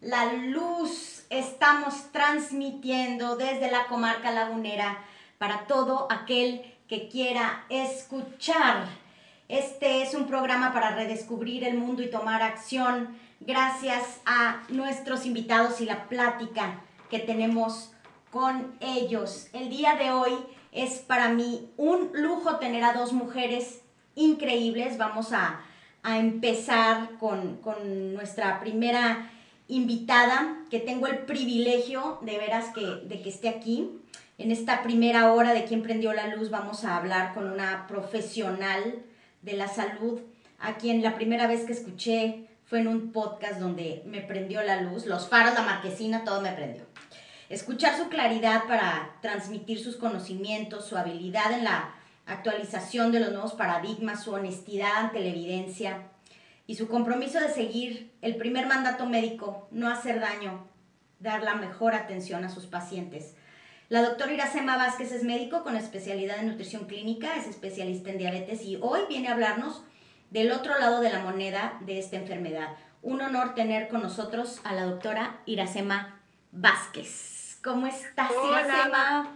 la luz. Estamos transmitiendo desde la comarca lagunera para todo aquel que quiera escuchar. Este es un programa para redescubrir el mundo y tomar acción gracias a nuestros invitados y la plática que tenemos con ellos. El día de hoy es para mí un lujo tener a dos mujeres increíbles. Vamos a, empezar con, con, nuestra primera invitada, que tengo el privilegio de veras que, de que esté aquí. En esta primera hora de quien prendió la luz vamos a hablar con una profesional de la salud, a quien la primera vez que escuché fue en un podcast donde me prendió la luz, los faros, la marquesina, todo me prendió. Escuchar su claridad para transmitir sus conocimientos, su habilidad en la actualización de los nuevos paradigmas, su honestidad ante la evidencia y su compromiso de seguir el primer mandato médico, no hacer daño, dar la mejor atención a sus pacientes la doctora Iracema Vázquez es médico con especialidad en nutrición clínica, es especialista en diabetes y hoy viene a hablarnos del otro lado de la moneda de esta enfermedad. Un honor tener con nosotros a la doctora Iracema Vázquez. ¿Cómo estás, Iracema?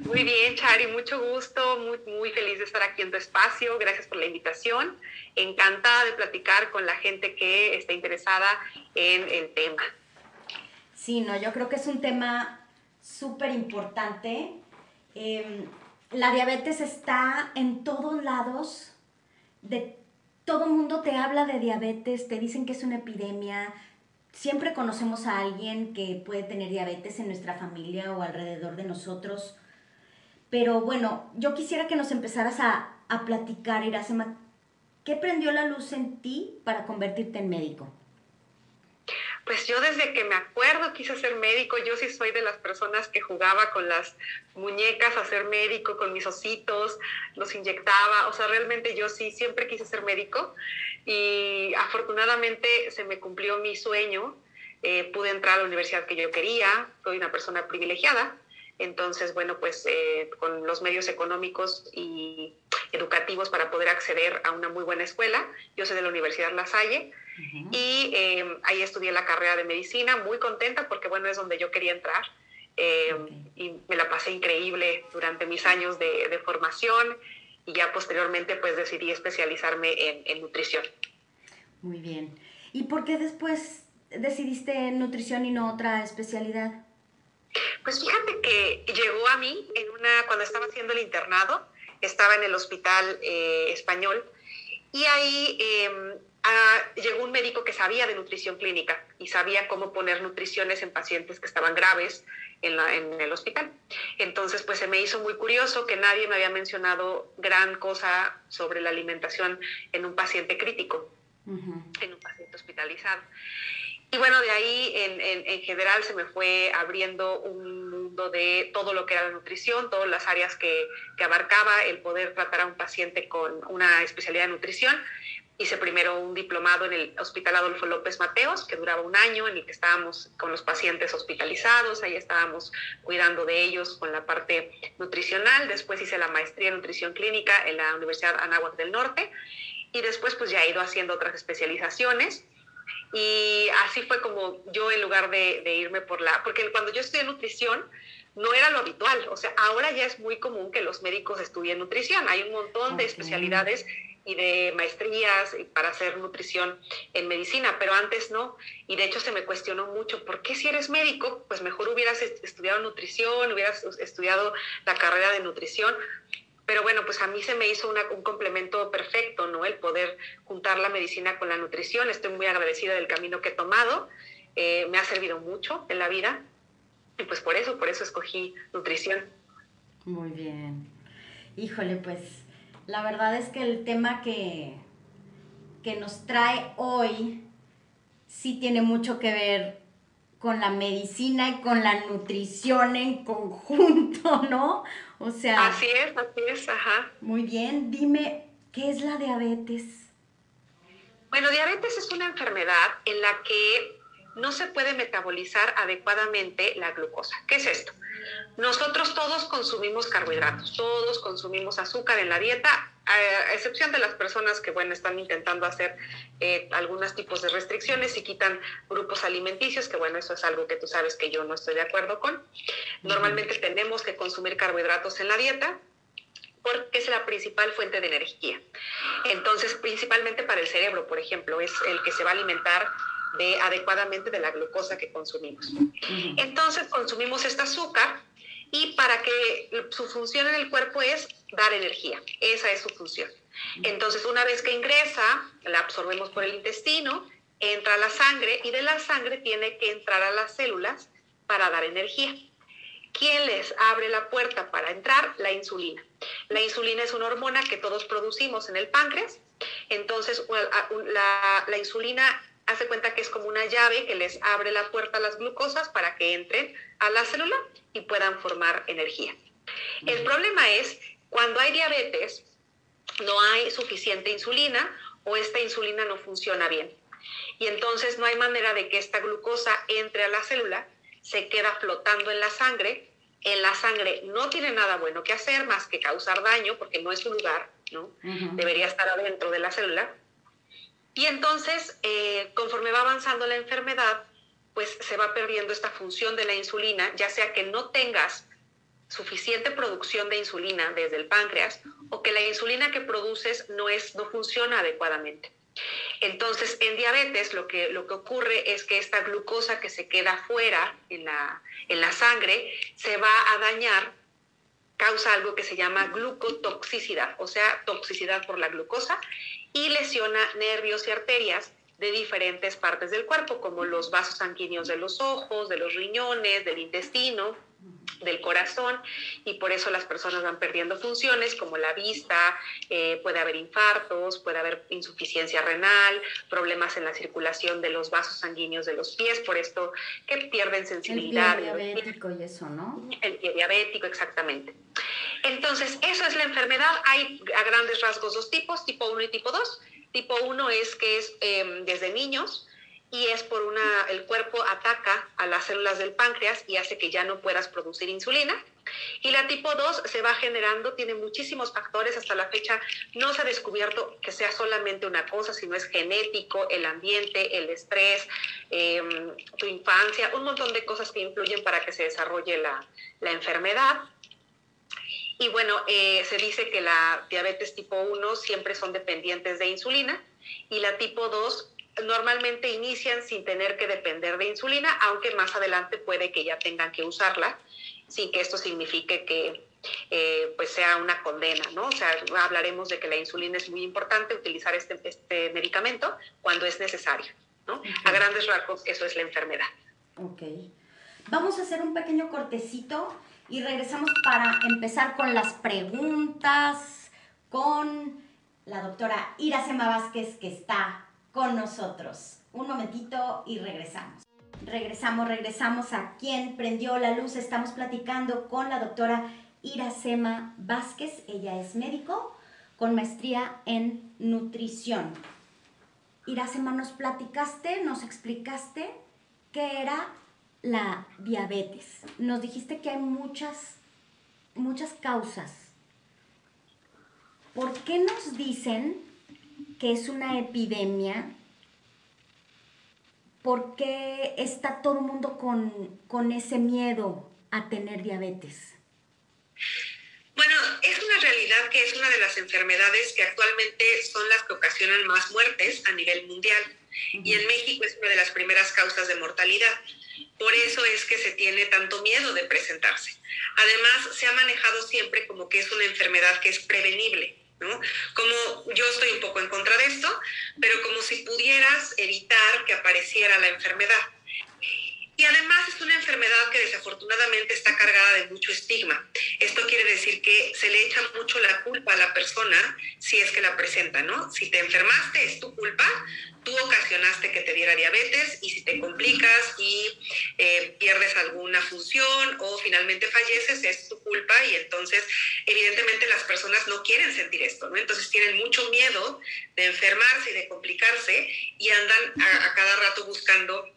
Muy bien, Chari, mucho gusto, muy, feliz de estar aquí en tu espacio. Gracias por la invitación. Encantada de platicar con la gente que está interesada en el tema. Sí, no, yo creo que es un tema súper importante. Em, la diabetes está en todos lados, de todo mundo te habla de diabetes, te dicen que es una epidemia. Siempre conocemos a alguien que puede tener diabetes en nuestra familia o alrededor de nosotros. Pero bueno, yo quisiera que nos empezaras a, a platicar, Iracema, ¿qué prendió la luz en ti para convertirte en médico? Pues yo desde que me acuerdo quise ser médico, yo sí soy de las personas que jugaba con las muñecas a ser médico, con mis ositos, los inyectaba, o sea, realmente yo sí siempre quise ser médico y afortunadamente se me cumplió mi sueño, eh, pude entrar a la universidad que yo quería, soy una persona privilegiada, entonces, bueno, pues eh, con los medios económicos y educativos para poder acceder a una muy buena escuela, yo soy de la Universidad La Salle, y em, ahí estudié la carrera de medicina, muy contenta porque, bueno, es donde yo quería entrar. Em, y me la pasé increíble durante mis años de, de, formación y ya posteriormente pues decidí especializarme en, en, nutrición. Muy bien. ¿Y por qué después decidiste nutrición y no otra especialidad? Pues fíjate que llegó a mí en una, cuando estaba haciendo el internado, estaba en el hospital eh, español y ahí eh, llegó un médico que sabía de nutrición clínica y sabía cómo poner nutriciones en pacientes que estaban graves en, el hospital. Entonces, pues se me hizo muy curioso que nadie me había mencionado gran cosa sobre la alimentación en un paciente crítico, en un paciente hospitalizado. Y bueno, de ahí en, en, general se me fue abriendo un mundo de todo lo que era la nutrición, todas las áreas que, que abarcaba el poder tratar a un paciente con una especialidad de nutrición Hice primero un diplomado en el Hospital Adolfo López Mateos, que duraba un año, en el que estábamos con los pacientes hospitalizados, ahí estábamos cuidando de ellos con la parte nutricional. Después hice la maestría en nutrición clínica en la Universidad Anáhuac del Norte y después pues ya he ido haciendo otras especializaciones. Y así fue como yo en lugar de, irme por la... Porque cuando yo estudié nutrición, no era lo habitual. O sea, ahora ya es muy común que los médicos estudien nutrición. Hay un montón de especialidades y de maestrías para hacer nutrición en medicina, pero antes no. Y de hecho se me cuestionó mucho, ¿por qué si eres médico? Pues mejor hubieras estudiado nutrición, hubieras estudiado la carrera de nutrición. Pero bueno, pues a mí se me hizo un complemento perfecto, ¿no? El poder juntar la medicina con la nutrición. Estoy muy agradecida del camino que he tomado. Eh, me ha servido mucho en la vida. Y pues por eso, por eso escogí nutrición. Muy bien. Híjole, pues la verdad es que el tema que, que nos trae hoy sí tiene mucho que ver con la medicina y con la nutrición en conjunto, ¿no? O sea... Así es, así es, ajá. Muy bien, dime, ¿qué es la diabetes? Bueno, diabetes es una enfermedad en la que no se puede metabolizar adecuadamente la glucosa. ¿Qué es esto? Nosotros todos consumimos carbohidratos, todos consumimos azúcar en la dieta, a excepción de las personas que, bueno, están intentando hacer eh, algunos tipos de restricciones y quitan grupos alimenticios, que bueno, eso es algo que tú sabes que yo no estoy de acuerdo con. Normalmente tenemos que consumir carbohidratos en la dieta, porque es la principal fuente de energía. Entonces, principalmente para el cerebro, por ejemplo, es el que se va a alimentar de, adecuadamente de la glucosa que consumimos. Entonces consumimos este azúcar y para que su función en el cuerpo es dar energía, esa es su función. Entonces una vez que ingresa, la absorbemos por el intestino, entra a la sangre y de la sangre tiene que entrar a las células para dar energía. ¿Quién les abre la puerta para entrar? La insulina. La insulina es una hormona que todos producimos en el páncreas. Entonces, la, la insulina hace cuenta que es como una llave que les abre la puerta a las glucosas para que entren a la célula y puedan formar energía. El problema es cuando hay diabetes, no hay suficiente insulina o esta insulina no funciona bien. Y entonces no hay manera de que esta glucosa entre a la célula, se queda flotando en la sangre. En la sangre no tiene nada bueno que hacer más que causar daño porque no es su lugar, ¿no? Debería estar adentro de la célula y entonces, eh, conforme va avanzando la enfermedad, pues se va perdiendo esta función de la insulina, ya sea que no tengas suficiente producción de insulina desde el páncreas o que la insulina que produces no, es, no funciona adecuadamente. Entonces, en diabetes lo que, lo que ocurre es que esta glucosa que se queda fuera en la, en la sangre se va a dañar, causa algo que se llama glucotoxicidad, o sea, toxicidad por la glucosa, y lesiona nervios y arterias de diferentes partes del cuerpo, como los vasos sanguíneos de los ojos, de los riñones, del intestino, del corazón, y por eso las personas van perdiendo funciones como la vista, eh, puede haber infartos, puede haber insuficiencia renal, problemas en la circulación de los vasos sanguíneos de los pies, por esto que pierden sensibilidad. El pie diabético y eso, ¿no? El pie diabético, exactamente. Entonces, eso es la enfermedad. Hay a grandes rasgos dos tipos, tipo 1 y tipo 2. Tipo 1 es que es em, desde niños y es por una, el cuerpo ataca a las células del páncreas y hace que ya no puedas producir insulina. Y la tipo 2 se va generando, tiene muchísimos factores, hasta la fecha no se ha descubierto que sea solamente una cosa, sino es genético, el ambiente, el estrés, em, tu infancia, un montón de cosas que influyen para que se desarrolle la, la enfermedad. Y bueno, eh, se dice que la diabetes tipo 1 siempre son dependientes de insulina y la tipo 2 normalmente inician sin tener que depender de insulina, aunque más adelante puede que ya tengan que usarla, sin que esto signifique que eh, pues sea una condena, ¿no? O sea, hablaremos de que la insulina es muy importante utilizar este, este medicamento cuando es necesario, ¿no? A grandes rasgos, eso es la enfermedad. Ok. Vamos a hacer un pequeño cortecito y regresamos para empezar con las preguntas con la doctora Iracema Vázquez que está con nosotros. Un momentito y regresamos. Regresamos, regresamos a quien prendió la luz. Estamos platicando con la doctora Iracema Vázquez. Ella es médico con maestría en nutrición. Iracema, nos platicaste, nos explicaste qué era la diabetes. Nos dijiste que hay muchas, muchas causas. ¿Por qué nos dicen que es una epidemia? ¿Por qué está todo el mundo con, con ese miedo a tener diabetes? Bueno, es una realidad que es una de las enfermedades que actualmente son las que ocasionan más muertes a nivel mundial. Y en México es una de las primeras causas de mortalidad. Por eso es que se tiene tanto miedo de presentarse. Además, se ha manejado siempre como que es una enfermedad que es prevenible. Como yo estoy un poco en contra de esto, pero como si pudieras evitar que apareciera la enfermedad. Y además es una enfermedad que desafortunadamente está cargada de mucho estigma. Esto quiere decir que se le echa mucho la culpa a la persona si es que la presenta, ¿no? Si te enfermaste es tu culpa, tú ocasionaste que te diera diabetes y si te complicas y eh, pierdes alguna función o finalmente falleces es tu culpa y entonces evidentemente las personas no quieren sentir esto, ¿no? Entonces tienen mucho miedo de enfermarse y de complicarse y andan a, a cada rato buscando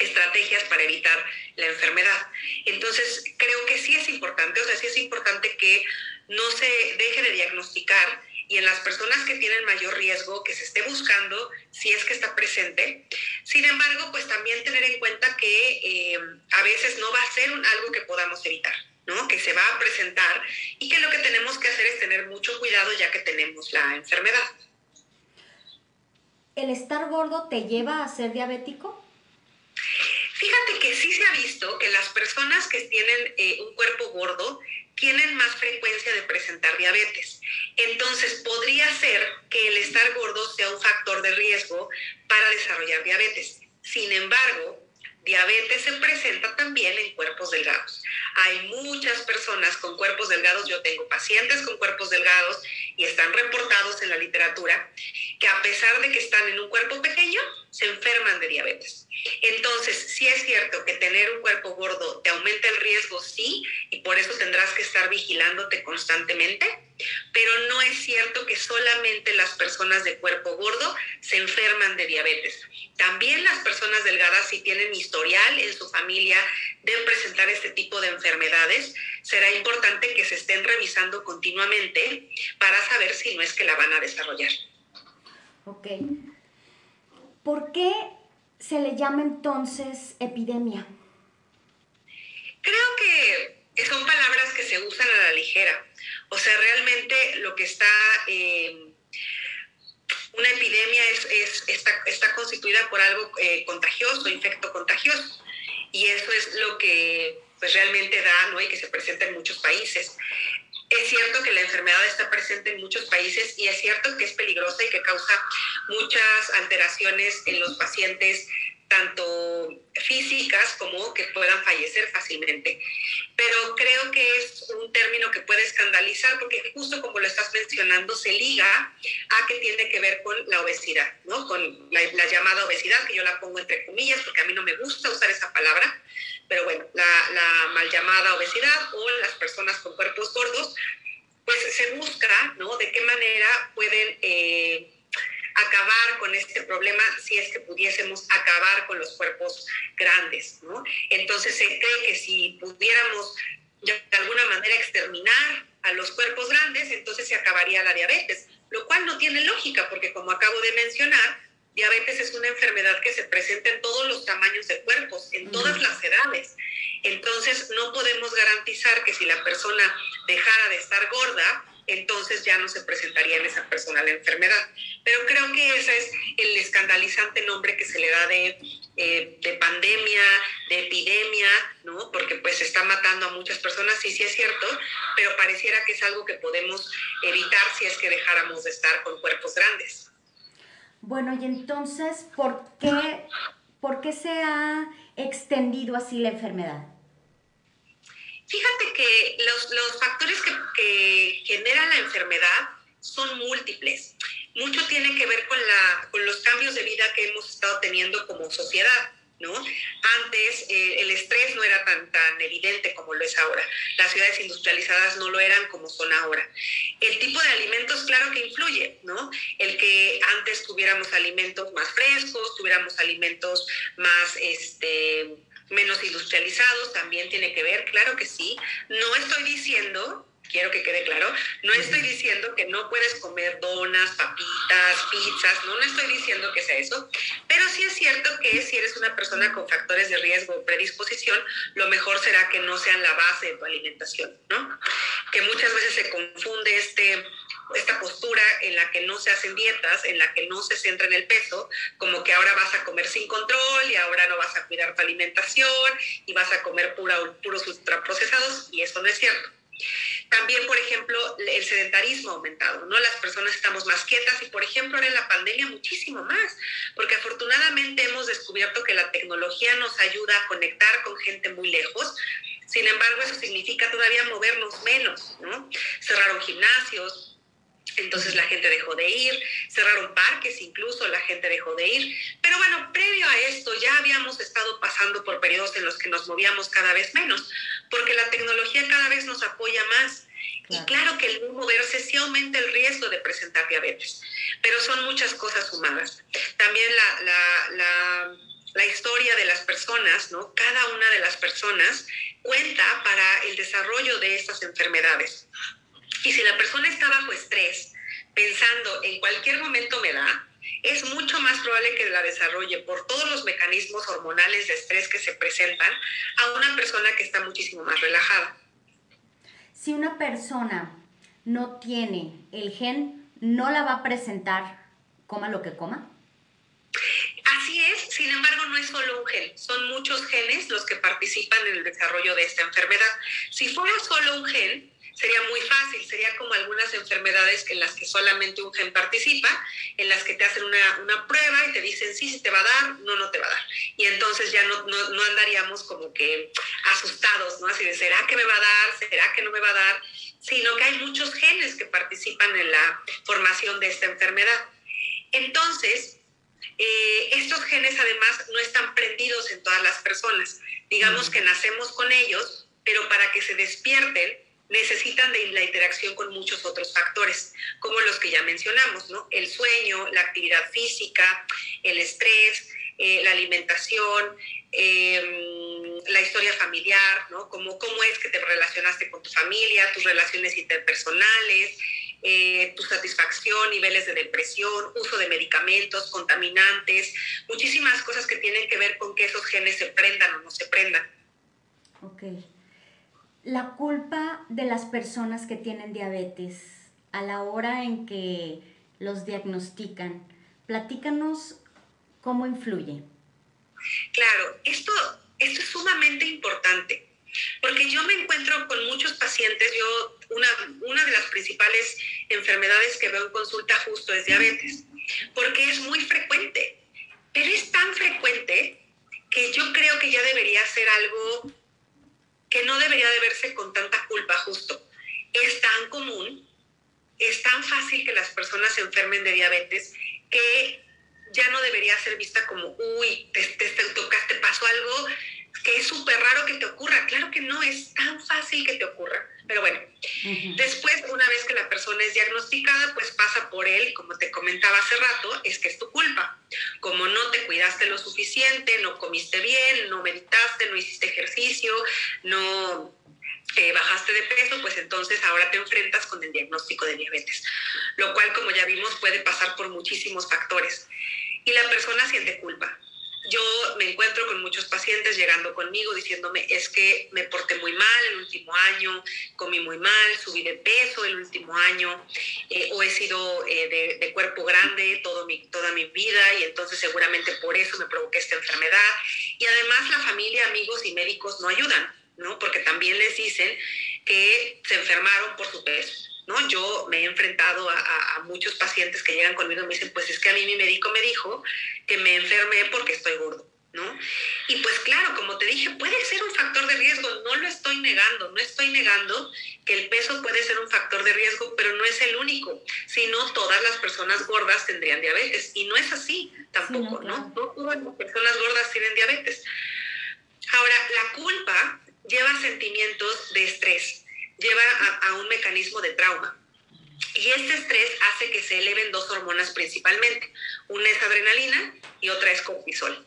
estrategias para evitar la enfermedad. Entonces, creo que sí es importante, o sea, sí es importante que no se deje de diagnosticar y en las personas que tienen mayor riesgo, que se esté buscando si es que está presente. Sin embargo, pues también tener en cuenta que eh, a veces no va a ser algo que podamos evitar. ¿no? que se va a presentar y que lo que tenemos que hacer es tener mucho cuidado ya que tenemos la enfermedad. ¿El estar gordo te lleva a ser diabético? Fíjate que sí se ha visto que las personas que tienen eh, un cuerpo gordo tienen más frecuencia de presentar diabetes. Entonces, podría ser que el estar gordo sea un factor de riesgo para desarrollar diabetes. Sin embargo, diabetes se presenta también en cuerpos delgados. Hay muchas personas con cuerpos delgados, yo tengo pacientes con cuerpos delgados y están reportados en la literatura, que a pesar de que están en un cuerpo pequeño, se enferman de diabetes. Entonces, sí es cierto que tener un cuerpo gordo te aumenta el riesgo, sí, y por eso tendrás que estar vigilándote constantemente, pero no es cierto que solamente las personas de cuerpo gordo se enferman de diabetes. También las personas delgadas, si tienen historial en su familia de presentar este tipo de enfermedades, será importante que se estén revisando continuamente para saber si no es que la van a desarrollar. Ok. ¿Por qué se le llama entonces epidemia? Creo que son palabras que se usan a la ligera. O sea, realmente lo que está... Eh, una epidemia es, está, constituida por algo eh, contagioso, infecto contagioso. Y eso es lo que pues, realmente da ¿no? y que se presenta en muchos países. Es cierto que la enfermedad está presente en muchos países y es cierto que es peligrosa y que causa muchas alteraciones en los pacientes tanto físicas como que puedan fallecer fácilmente. Pero creo que es un término que puede escandalizar porque justo como lo estás mencionando, se liga a que tiene que ver con la obesidad, ¿no? Con la, llamada obesidad, que yo la pongo entre comillas porque a mí no me gusta usar esa palabra, pero bueno, la, mal llamada obesidad o las personas con cuerpos gordos, pues se busca, ¿no? De qué manera pueden... Eh, acabar con este problema si es que pudiésemos acabar con los cuerpos grandes, ¿no? Entonces se cree que si pudiéramos de alguna manera exterminar a los cuerpos grandes, entonces se acabaría la diabetes, lo cual no tiene lógica porque como acabo de mencionar, diabetes es una enfermedad que se presenta en todos los tamaños de cuerpos, en todas las edades. Entonces no podemos garantizar que si la persona dejara de estar gorda, entonces ya no se presentaría en esa persona la enfermedad. Pero creo que ese es el escandalizante nombre que se le da de, eh, de pandemia, de epidemia, ¿no? Porque pues está matando a muchas personas, sí, sí es cierto, pero pareciera que es algo que podemos evitar si es que dejáramos de estar con cuerpos grandes. Bueno, y entonces, ¿por qué, por qué se ha extendido así la enfermedad? Fíjate que los, los factores que, que, generan la enfermedad son múltiples. Mucho tiene que ver con, la, con los cambios de vida que hemos estado teniendo como sociedad. ¿No? Antes eh, el estrés no era tan, tan evidente como lo es ahora. Las ciudades industrializadas no lo eran como son ahora. El tipo de alimentos, claro que influye, ¿no? El que antes tuviéramos alimentos más frescos, tuviéramos alimentos más, este, menos industrializados también tiene que ver, claro que sí. No estoy diciendo, quiero que quede claro, no estoy diciendo que no puedes comer donas, papitas, pizzas, no, no estoy diciendo que sea eso, pero sí es cierto que si eres una persona con factores de riesgo o predisposición, lo mejor será que no sean la base de tu alimentación, ¿no? Que muchas veces se confunde este esta postura en la que no se hacen dietas, en la que no se centra en el peso, como que ahora vas a comer sin control y ahora no vas a cuidar tu alimentación y vas a comer pura, puros ultraprocesados y eso no es cierto. También, por ejemplo, el sedentarismo ha aumentado, ¿no? Las personas estamos más quietas y, por ejemplo, ahora en la pandemia muchísimo más, porque afortunadamente hemos descubierto que la tecnología nos ayuda a conectar con gente muy lejos. Sin embargo, eso significa todavía movernos menos, ¿no? Cerraron gimnasios, entonces la gente dejó de ir, cerraron parques incluso, la gente dejó de ir. Pero bueno, previo a esto ya habíamos estado pasando por periodos en los que nos movíamos cada vez menos, porque la tecnología cada vez nos apoya más. Y claro que el moverse sí aumenta el riesgo de presentar diabetes, pero son muchas cosas sumadas. También la, la, la, la historia de las personas, ¿no? Cada una de las personas cuenta para el desarrollo de estas enfermedades. Y si la persona está bajo estrés, pensando en cualquier momento me da, es mucho más probable que la desarrolle por todos los mecanismos hormonales de estrés que se presentan a una persona que está muchísimo más relajada. Si una persona no tiene el gen, ¿no la va a presentar coma lo que coma? Así es, sin embargo no es solo un gen, son muchos genes los que participan en el desarrollo de esta enfermedad. Si fuera solo un gen, sería muy fácil, sería como algunas enfermedades en las que solamente un gen participa, en las que te hacen una, una prueba y te dicen sí, sí te va a dar, no, no te va a dar. Y entonces ya no, no, no andaríamos como que asustados, ¿no? Así de, ¿será que me va a dar? ¿Será que no me va a dar? Sino que hay muchos genes que participan en la formación de esta enfermedad. Entonces, eh, estos genes además no están prendidos en todas las personas. Digamos que nacemos con ellos, pero para que se despierten, necesitan de la interacción con muchos otros factores, como los que ya mencionamos, ¿no? El sueño, la actividad física, el estrés, eh, la alimentación, em, la historia familiar, ¿no? Cómo, cómo es que te relacionaste con tu familia, tus relaciones interpersonales, eh, tu satisfacción, niveles de depresión, uso de medicamentos, contaminantes, muchísimas cosas que tienen que ver con que esos genes se prendan o no se prendan. Ok la culpa de las personas que tienen diabetes a la hora en que los diagnostican. Platícanos cómo influye. Claro, esto, esto es sumamente importante, porque yo me encuentro con muchos pacientes, yo una, una de las principales enfermedades que veo en consulta justo es diabetes, porque es muy frecuente, pero es tan frecuente que yo creo que ya debería ser algo que no debería de verse con tanta culpa justo. Es tan común, es tan fácil que las personas se enfermen de diabetes que ya no debería ser vista como, uy, te, te, te tocaste, pasó algo que es súper raro que te ocurra. Claro que no, es tan fácil que te ocurra. Pero bueno, después, una vez que la persona es diagnosticada, pues pasa por él, como te comentaba hace rato, es que es tu culpa. Como no te cuidaste lo suficiente, no comiste bien, no meditaste, no hiciste ejercicio, no eh, bajaste de peso, pues entonces ahora te enfrentas con el diagnóstico de diabetes, lo cual, como ya vimos, puede pasar por muchísimos factores. Y la persona siente culpa yo me encuentro con muchos pacientes llegando conmigo diciéndome, es que me porté muy mal el último año, comí muy mal, subí de peso el último año, eh, o he sido eh, de, cuerpo grande todo mi, toda mi vida y entonces seguramente por eso me provoqué esta enfermedad. Y además la familia, amigos y médicos no ayudan, ¿no? Porque también les dicen que se enfermaron por su peso. ¿No? Yo me he enfrentado a, muchos pacientes que llegan conmigo y me dicen, pues es que a mí mi médico me dijo que me enfermé porque estoy gordo. ¿No? Y pues claro, como te dije, puede ser un factor de riesgo, no lo estoy negando, no estoy negando que el peso puede ser un factor de riesgo, pero no es el único, si no todas las personas gordas tendrían diabetes y no es así tampoco, ¿no? No todas las personas gordas tienen diabetes. Ahora, la culpa lleva sentimientos de estrés, lleva a, un mecanismo de trauma. Y este estrés hace que se eleven dos hormonas principalmente. Una es adrenalina y otra es cortisol.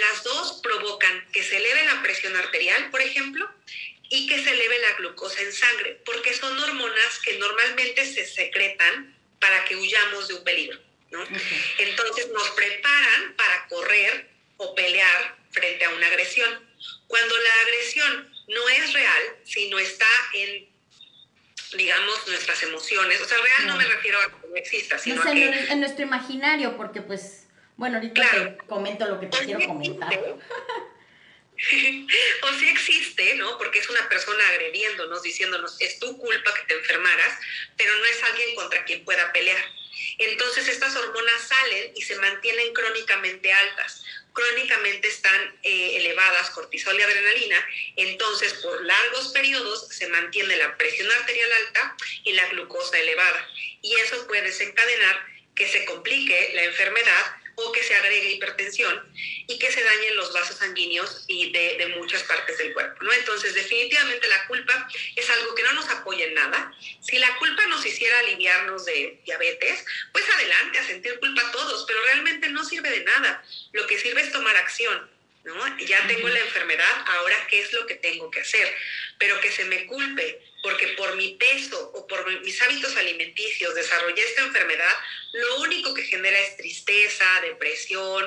Las dos provocan que se eleve la presión arterial, por ejemplo, y que se eleve la glucosa en sangre, porque son hormonas que normalmente se secretan para que huyamos de un peligro. Entonces nos preparan para correr o pelear frente a una agresión. Cuando la agresión no es real, sino está en, digamos, nuestras emociones. O sea, real no, me refiero a que no exista, sino en, que... en nuestro imaginario, porque pues, bueno, ahorita te comento lo que te quiero comentar. o sí existe, ¿no? Porque es una persona agrediéndonos, diciéndonos, es tu culpa que te enfermaras, pero no es alguien contra quien pueda pelear. Entonces estas hormonas salen y se mantienen crónicamente altas. Crónicamente están eh, elevadas cortisol y adrenalina, entonces por largos periodos se mantiene la presión arterial alta y la glucosa elevada. Y eso puede desencadenar que se complique la enfermedad o que se agregue hipertensión y que se dañen los vasos sanguíneos y de, de, muchas partes del cuerpo, ¿no? Entonces, definitivamente la culpa es algo que no nos apoya en nada. Si la culpa nos hiciera aliviarnos de diabetes, pues adelante, a sentir culpa a todos, pero realmente no sirve de nada. Lo que sirve es tomar acción. ¿no? Ya tengo la enfermedad, ahora qué es lo que tengo que hacer, pero que se me culpe porque por mi peso o por mis hábitos alimenticios desarrollé esta enfermedad, lo único que genera es tristeza, depresión,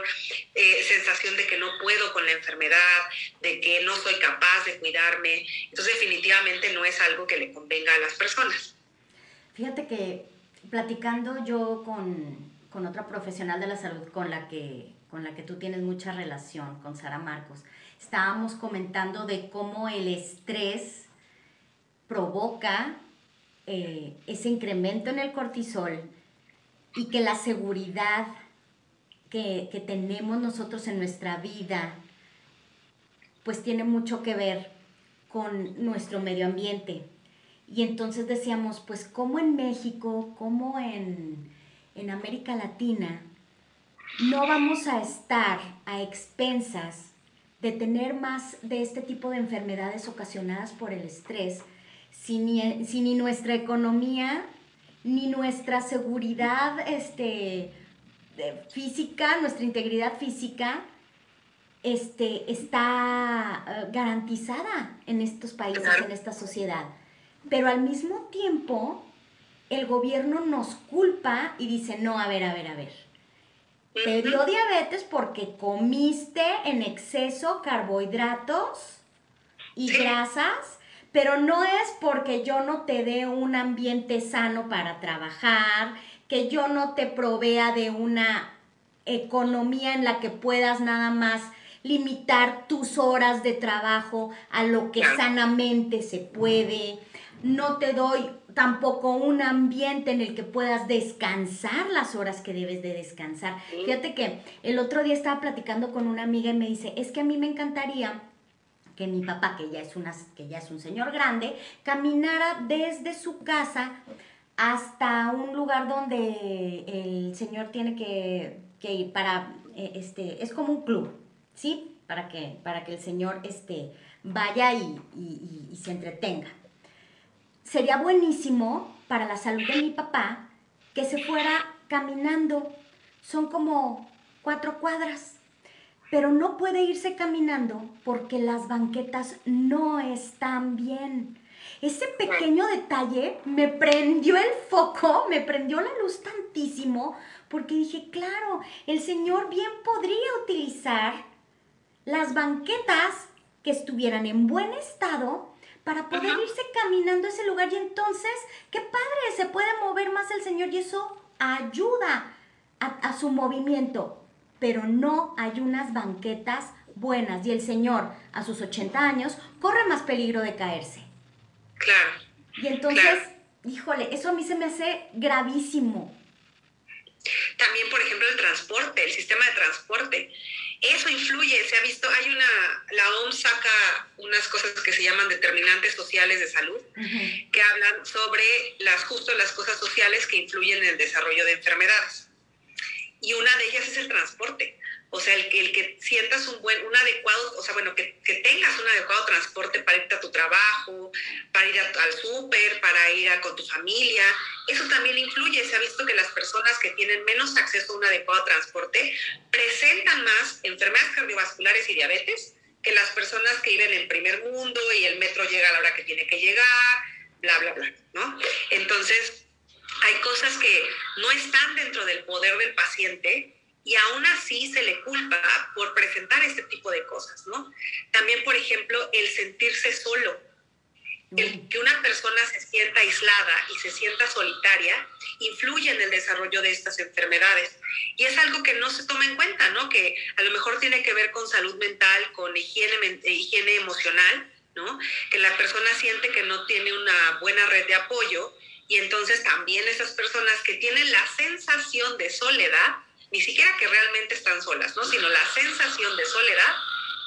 eh, sensación de que no puedo con la enfermedad, de que no soy capaz de cuidarme. Entonces definitivamente no es algo que le convenga a las personas. Fíjate que platicando yo con, con otra profesional de la salud con la que con la que tú tienes mucha relación, con Sara Marcos, estábamos comentando de cómo el estrés provoca eh, ese incremento en el cortisol y que la seguridad que, que tenemos nosotros en nuestra vida, pues tiene mucho que ver con nuestro medio ambiente. Y entonces decíamos, pues como en México, como en, en América Latina, no vamos a estar a expensas de tener más de este tipo de enfermedades ocasionadas por el estrés si ni, nuestra economía ni nuestra seguridad este, física, nuestra integridad física este, está eh, garantizada en estos países, en esta sociedad. Pero al mismo tiempo, el gobierno nos culpa y dice, no, a ver, a ver, a ver. Te dio diabetes porque comiste en exceso carbohidratos y grasas, pero no es porque yo no te dé un ambiente sano para trabajar, que yo no te provea de una economía en la que puedas nada más limitar tus horas de trabajo a lo que sanamente se puede. No te doy tampoco un ambiente en el que puedas descansar las horas que debes de descansar. Fíjate que el otro día estaba platicando con una amiga y me dice, es que a mí me encantaría que mi papá, que ya es, una, que ya es un señor grande, caminara desde su casa hasta un lugar donde el señor tiene que, ir para, eh, este, es como un club, ¿sí? Para que, para que el señor este, vaya y se entretenga sería buenísimo para la salud de mi papá que se fuera caminando. Son como cuatro cuadras, pero no puede irse caminando porque las banquetas no están bien. Ese pequeño detalle me prendió el foco, me prendió la luz tantísimo, porque dije, claro, el Señor bien podría utilizar las banquetas que estuvieran en buen estado para poder irse caminando a ese lugar. Y entonces, qué padre, se puede mover más el Señor y eso ayuda a, su movimiento, pero no hay unas banquetas buenas y el Señor a sus 80 años corre más peligro de caerse. Claro. Y entonces, híjole, eso a mí se me hace gravísimo. También, por ejemplo, el transporte, el sistema de transporte. Eso influye, se ha visto, hay una, la OMS saca unas cosas que se llaman determinantes sociales de salud, que hablan sobre las, justo las cosas sociales que influyen en el desarrollo de enfermedades. Y una de ellas es el transporte. O sea, el que, el que sientas un buen, un adecuado, o sea, bueno, que, que tengas un adecuado transporte para irte a tu trabajo, para ir al súper, para ir a, con tu familia, eso también influye. Se ha visto que las personas que tienen menos acceso a un adecuado transporte presentan más enfermedades cardiovasculares y diabetes que las personas que viven en primer mundo y el metro llega a la hora que tiene que llegar, bla, bla, bla, ¿no? Entonces, hay cosas que no están dentro del poder del paciente y aún así se le culpa por presentar este tipo de cosas, ¿no? También, por ejemplo, el sentirse solo. El que una persona se sienta aislada y se sienta solitaria influye en el desarrollo de estas enfermedades. Y es algo que no se toma en cuenta, ¿no? Que a lo mejor tiene que ver con salud mental, con higiene, higiene emocional, ¿no? Que la persona siente que no tiene una buena red de apoyo y entonces también esas personas que tienen la sensación de soledad, ni siquiera que realmente están solas, ¿no? Sino la sensación de soledad,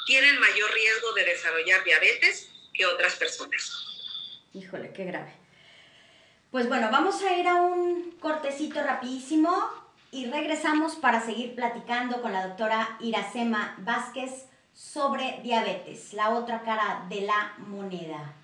tienen mayor riesgo de desarrollar diabetes que otras personas. Híjole, qué grave. Pues bueno, vamos a ir a un cortecito rapidísimo y regresamos para seguir platicando con la doctora Iracema Vázquez sobre diabetes, la otra cara de la moneda.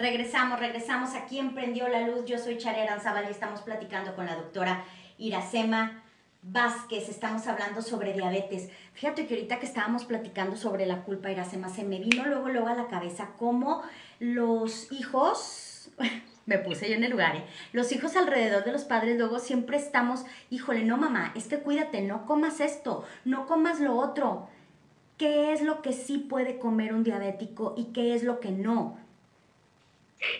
Regresamos, regresamos aquí en Prendió la Luz. Yo soy Charera Aranzábal y estamos platicando con la doctora Iracema Vázquez. Estamos hablando sobre diabetes. Fíjate que ahorita que estábamos platicando sobre la culpa, Iracema, se me vino luego, luego a la cabeza cómo los hijos, me puse yo en el lugar, ¿eh? los hijos alrededor de los padres luego siempre estamos, híjole, no mamá, es que cuídate, no comas esto, no comas lo otro. ¿Qué es lo que sí puede comer un diabético y qué es lo que no?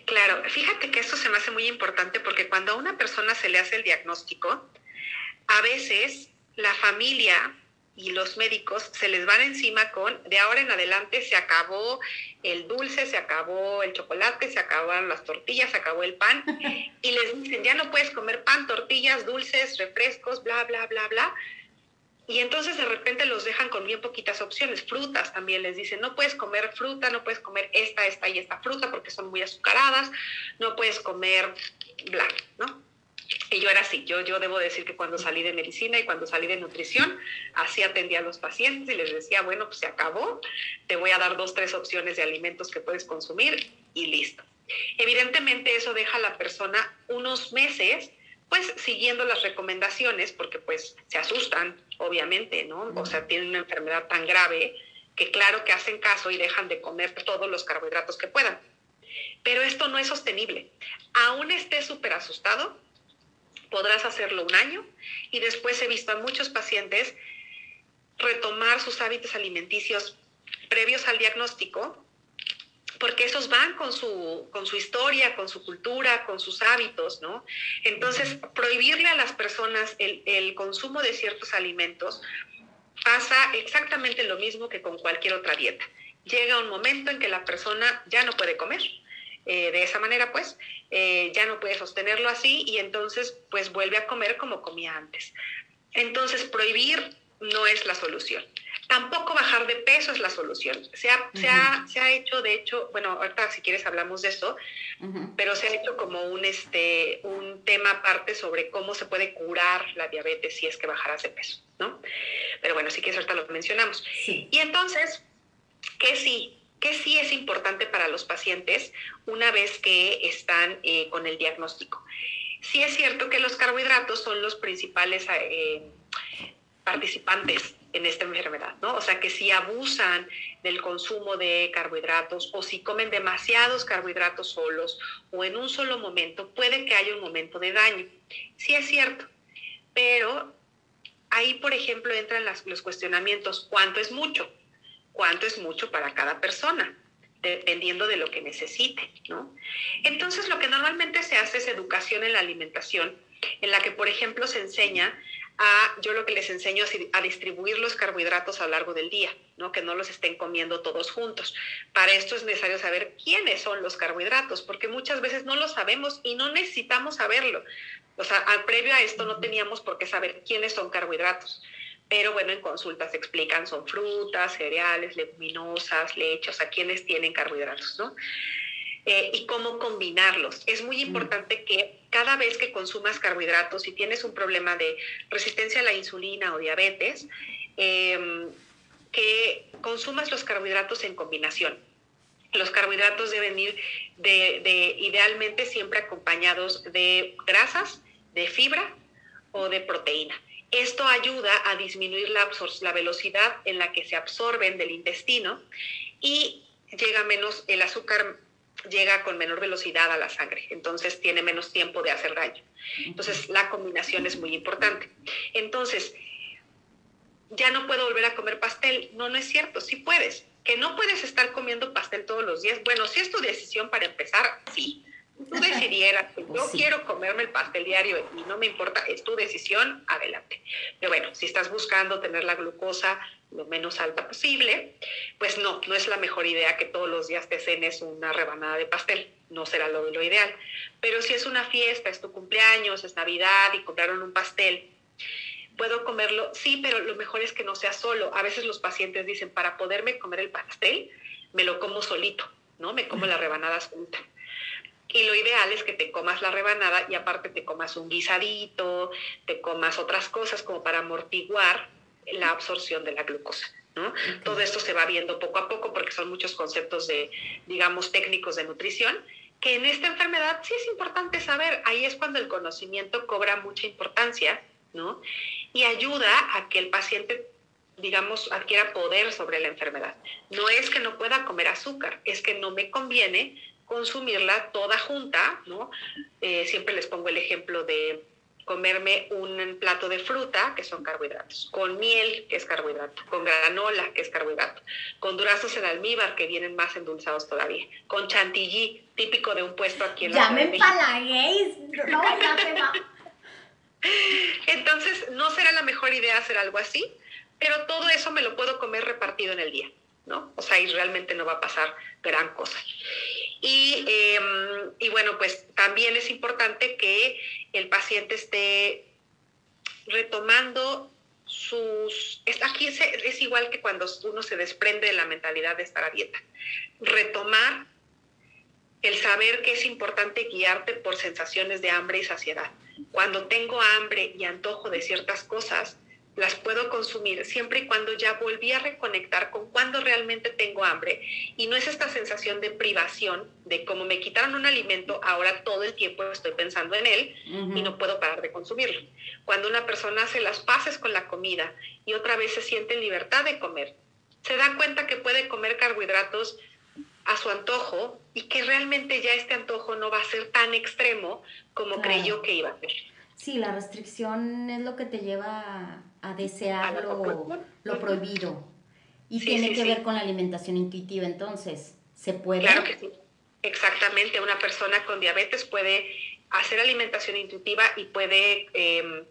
Claro, fíjate que esto se me hace muy importante porque cuando a una persona se le hace el diagnóstico, a veces la familia y los médicos se les van encima con, de ahora en adelante se acabó el dulce, se acabó el chocolate, se acabaron las tortillas, se acabó el pan, y les dicen, ya no puedes comer pan, tortillas, dulces, refrescos, bla, bla, bla, bla. Y entonces de repente los dejan con bien poquitas opciones. Frutas también les dicen, no puedes comer fruta, no puedes comer esta, esta y esta fruta porque son muy azucaradas, no puedes comer bla, ¿no? Y yo era así, yo, yo debo decir que cuando salí de medicina y cuando salí de nutrición, así atendía a los pacientes y les decía, bueno, pues se acabó, te voy a dar dos, tres opciones de alimentos que puedes consumir y listo. Evidentemente eso deja a la persona unos meses pues siguiendo las recomendaciones porque pues se asustan, obviamente, ¿no? O sea, tienen una enfermedad tan grave que claro que hacen caso y dejan de comer todos los carbohidratos que puedan. Pero esto no es sostenible. Aún esté súper asustado, podrás hacerlo un año y después he visto a muchos pacientes retomar sus hábitos alimenticios previos al diagnóstico, porque esos van con su, con su historia, con su cultura, con sus hábitos, ¿no? Entonces, prohibirle a las personas el, el consumo de ciertos alimentos pasa exactamente lo mismo que con cualquier otra dieta. Llega un momento en que la persona ya no puede comer eh, de esa manera, pues eh, ya no puede sostenerlo así y entonces pues vuelve a comer como comía antes. Entonces prohibir no es la solución. Tampoco bajar de peso es la solución. Se ha, se, ha, se ha, hecho, de hecho, bueno, ahorita si quieres hablamos de esto, pero se ha hecho como un, este, un tema aparte sobre cómo se puede curar la diabetes si es que bajaras de peso, ¿no? Pero bueno, si quieres ahorita lo mencionamos. Y entonces, ¿qué sí? ¿Qué sí es importante para los pacientes una vez que están eh, con el diagnóstico? Sí es cierto que los carbohidratos son los principales eh, participantes en esta enfermedad, ¿no? O sea que si abusan del consumo de carbohidratos o si comen demasiados carbohidratos solos o en un solo momento, puede que haya un momento de daño. Sí es cierto, pero ahí, por ejemplo, entran los cuestionamientos, ¿cuánto es mucho? cuánto es mucho para cada persona, dependiendo de lo que necesite, ¿no? Entonces, lo que normalmente se hace es educación en la alimentación, en la que, por ejemplo, se enseña a, yo lo que les enseño es a distribuir los carbohidratos a lo largo del día, ¿no? Que no los estén comiendo todos juntos. Para esto es necesario saber quiénes son los carbohidratos, porque muchas veces no lo sabemos y no necesitamos saberlo. O sea, al previo a esto no teníamos por qué saber quiénes son carbohidratos pero bueno, en consultas explican, son frutas, cereales, leguminosas, leche, o sea, quienes tienen carbohidratos, ¿no? Eh, y cómo combinarlos. Es muy mm. importante que cada vez que consumas carbohidratos, si tienes un problema de resistencia a la insulina o diabetes, em, que consumas los carbohidratos en combinación. Los carbohidratos deben ir de, de, idealmente siempre acompañados de grasas, de fibra o de proteína. Esto ayuda a disminuir la, la velocidad en la que se absorben del intestino y llega menos, el azúcar llega con menor velocidad a la sangre, entonces tiene menos tiempo de hacer daño. Entonces la combinación es muy importante. Entonces, ya no puedo volver a comer pastel. No, no es cierto, sí puedes. que no puedes estar comiendo pastel todos los días. Bueno, si es tu decisión para empezar, sí. Tú decidieras, yo pues quiero comerme el pastel diario y no me importa, es tu decisión, adelante. Pero bueno, si estás buscando tener la glucosa lo menos alta posible, pues no, no es la mejor idea que todos los días te cenes una rebanada de pastel, no será lo, lo ideal. Pero si es una fiesta, es tu cumpleaños, es Navidad y compraron un pastel, ¿Puedo comerlo? Sí, pero lo mejor es que no sea solo. A veces los pacientes dicen, para poderme comer el pastel, me lo como solito, ¿no? Me como las rebanadas juntas. Y lo ideal es que te comas la rebanada y aparte te comas un guisadito, te comas otras cosas como para amortiguar la absorción de la glucosa. ¿no? Todo esto se va viendo poco a poco porque son muchos conceptos de, digamos, técnicos de nutrición, que en esta enfermedad sí es importante saber. Ahí es cuando el conocimiento cobra mucha importancia ¿no? Y ayuda a que el paciente, digamos, adquiera poder sobre la enfermedad. No es que no pueda comer azúcar, es que no me conviene consumirla toda junta, ¿no? Eh, siempre les pongo el ejemplo de comerme un plato de fruta, que son carbohidratos, con miel, que es carbohidrato, con granola, que es carbohidrato, con duraznos en almíbar, que vienen más endulzados todavía, con chantilly, típico de un puesto aquí en la Ya me empalaguéis, no, ya se va. Entonces, no será la mejor idea hacer algo así, pero todo eso me lo puedo comer repartido en el día, ¿no? O sea, y realmente no va a pasar gran cosa. Y, em, y bueno, pues también es importante que el paciente esté retomando sus... Aquí es, es igual que cuando uno se desprende de la mentalidad de estar a dieta. Retomar el saber que es importante guiarte por sensaciones de hambre y saciedad cuando tengo hambre y antojo de ciertas cosas, las puedo consumir siempre y cuando ya volví a reconectar con cuando realmente tengo hambre. Y no es esta sensación de privación, de como me quitaron un alimento, ahora todo el tiempo estoy pensando en él y no puedo parar de consumirlo. Cuando una persona hace las paces con la comida y otra vez se siente en libertad de comer, se da cuenta que puede comer carbohidratos a su antojo y que realmente ya este antojo no va a ser tan extremo como creyó que iba a ser. Sí, la restricción es lo que te lleva a, desear lo, prohibido. Y tiene que ver con la alimentación intuitiva, entonces, ¿se puede? Claro que sí. Exactamente, una persona con diabetes puede hacer alimentación intuitiva y puede em,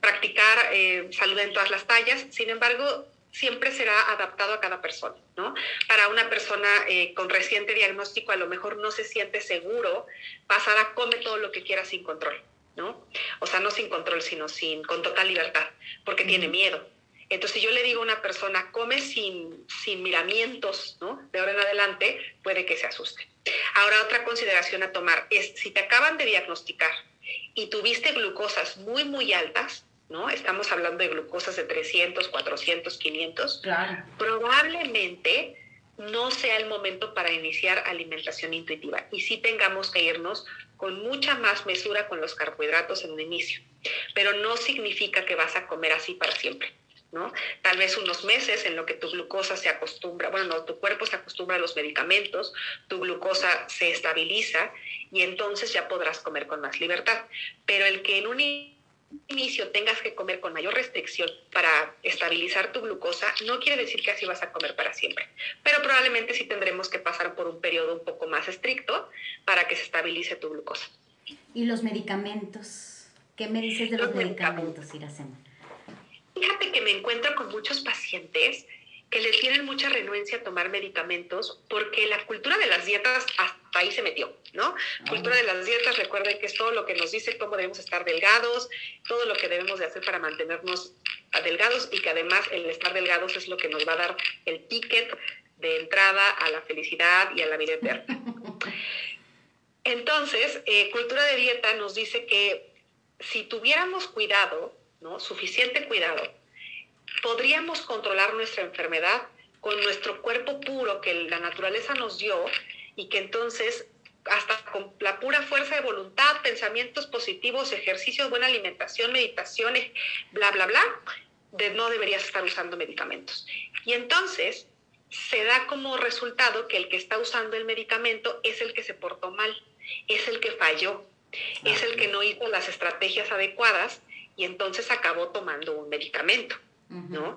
practicar eh, salud en todas las tallas. Sin embargo, siempre será adaptado a cada persona, ¿no? Para una persona eh, con reciente diagnóstico a lo mejor no se siente seguro pasar a come todo lo que quiera sin control, ¿no? O sea, no sin control, sino sin, con total libertad, porque tiene miedo. Entonces, si yo le digo a una persona, come sin, sin miramientos, ¿no? De ahora en adelante, puede que se asuste. Ahora, otra consideración a tomar es, si te acaban de diagnosticar y tuviste glucosas muy, muy altas, ¿no? Estamos hablando de glucosas de 300, 400, 500. Probablemente no sea el momento para iniciar alimentación intuitiva y sí tengamos que irnos con mucha más mesura con los carbohidratos en un inicio, pero no significa que vas a comer así para siempre. ¿no? Tal vez unos meses en lo que tu glucosa se acostumbra, bueno, no, tu cuerpo se acostumbra a los medicamentos, tu glucosa se estabiliza y entonces ya podrás comer con más libertad. Pero el que en un inicio tengas que comer con mayor restricción para estabilizar tu glucosa, no quiere decir que así vas a comer para siempre, pero probablemente sí tendremos que pasar por un periodo un poco más estricto para que se estabilice tu glucosa. ¿Y los medicamentos? ¿Qué me dices de los, medicamentos, Iracema? Fíjate que me encuentro con muchos pacientes que le tienen mucha renuencia a tomar medicamentos porque la cultura de las dietas hasta ahí se metió, ¿no? Ah. Cultura de las dietas, recuerden que es todo lo que nos dice cómo debemos estar delgados, todo lo que debemos de hacer para mantenernos delgados y que además el estar delgados es lo que nos va a dar el ticket de entrada a la felicidad y a la vida eterna. Entonces, eh, cultura de dieta nos dice que si tuviéramos cuidado, ¿no? Suficiente cuidado, podríamos controlar nuestra enfermedad con nuestro cuerpo puro que la naturaleza nos dio y que entonces hasta con la pura fuerza de voluntad, pensamientos positivos, ejercicios, buena alimentación, meditaciones, bla, bla, bla, de, no deberías estar usando medicamentos. Y entonces se da como resultado que el que está usando el medicamento es el que se portó mal, es el que falló, es el que no hizo las estrategias adecuadas y entonces acabó tomando un medicamento. ¿No?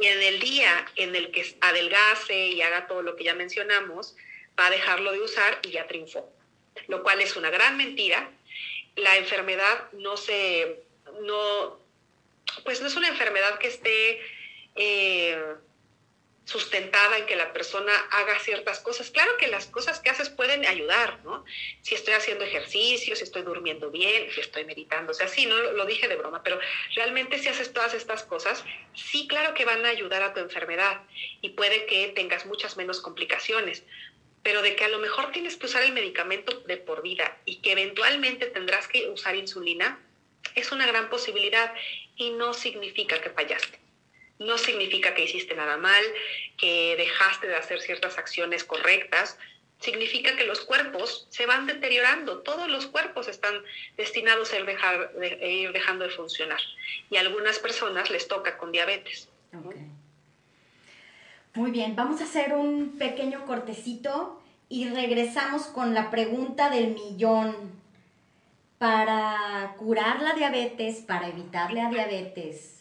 Y en el día en el que adelgace y haga todo lo que ya mencionamos, va a dejarlo de usar y ya triunfó, lo cual es una gran mentira. La enfermedad no se, no, pues no es una enfermedad que esté eh, sustentada en que la persona haga ciertas cosas. Claro que las cosas que haces pueden ayudar, ¿no? Si estoy haciendo ejercicio, si estoy durmiendo bien, si estoy meditando, o sea, sí, no lo dije de broma, pero realmente si haces todas estas cosas, sí, claro que van a ayudar a tu enfermedad y puede que tengas muchas menos complicaciones, pero de que a lo mejor tienes que usar el medicamento de por vida y que eventualmente tendrás que usar insulina, es una gran posibilidad y no significa que fallaste no significa que hiciste nada mal, que dejaste de hacer ciertas acciones correctas. Significa que los cuerpos se van deteriorando. Todos los cuerpos están destinados a ir, dejando de funcionar. Y a algunas personas les toca con diabetes. Muy bien, vamos a hacer un pequeño cortecito y regresamos con la pregunta del millón. Para curar la diabetes, para evitarle a diabetes,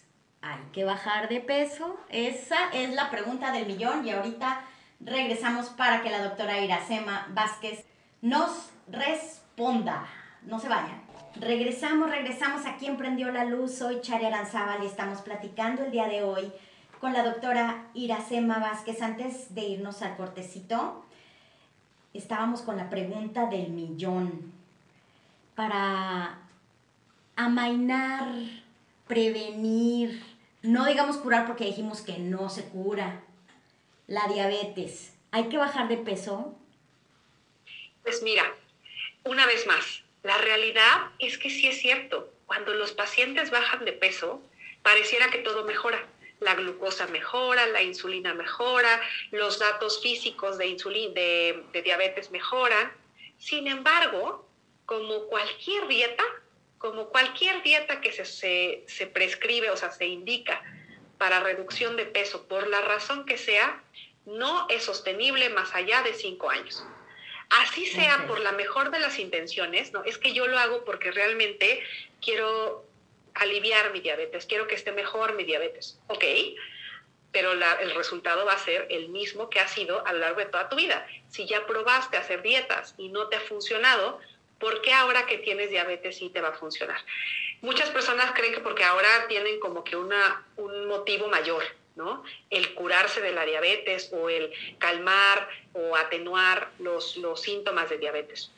hay que bajar de peso? Esa es la pregunta del millón y ahorita regresamos para que la doctora Iracema Vázquez nos responda. No se vayan. Regresamos, regresamos aquí en Prendió la Luz. Soy Chari Aranzábal y estamos platicando el día de hoy con la doctora Iracema Vázquez. Antes de irnos al cortecito, estábamos con la pregunta del millón. Para amainar, prevenir, no digamos curar porque dijimos que no se cura. La diabetes, ¿hay que bajar de peso? Pues mira, una vez más, la realidad es que sí es cierto. Cuando los pacientes bajan de peso, pareciera que todo mejora. La glucosa mejora, la insulina mejora, los datos físicos de, insulina, de, de diabetes mejoran. Sin embargo, como cualquier dieta, como cualquier dieta que se, prescribe, o sea, se indica para reducción de peso, por la razón que sea, no es sostenible más allá de cinco años. Así sea por la mejor de las intenciones, ¿no? Es que yo lo hago porque realmente quiero aliviar mi diabetes, quiero que esté mejor mi diabetes. Ok, pero el resultado va a ser el mismo que ha sido a lo largo de toda tu vida. Si ya probaste hacer dietas y no te ha funcionado, ¿Por qué ahora que tienes diabetes sí te va a funcionar? Muchas personas creen que porque ahora tienen como que una, un motivo mayor, ¿no? El curarse de la diabetes o el calmar o atenuar los, los síntomas de diabetes.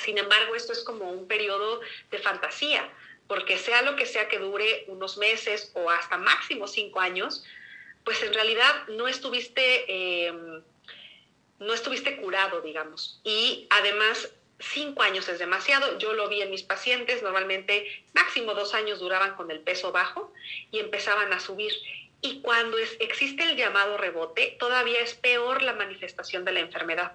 Sin embargo, esto es como un periodo de fantasía, porque sea lo que sea que dure unos meses o hasta máximo cinco años, pues en realidad no estuviste, em, no estuviste curado, digamos. Y además cinco años es demasiado. Yo lo vi en mis pacientes, normalmente máximo dos años duraban con el peso bajo y empezaban a subir. Y cuando es, existe el llamado rebote, todavía es peor la manifestación de la enfermedad,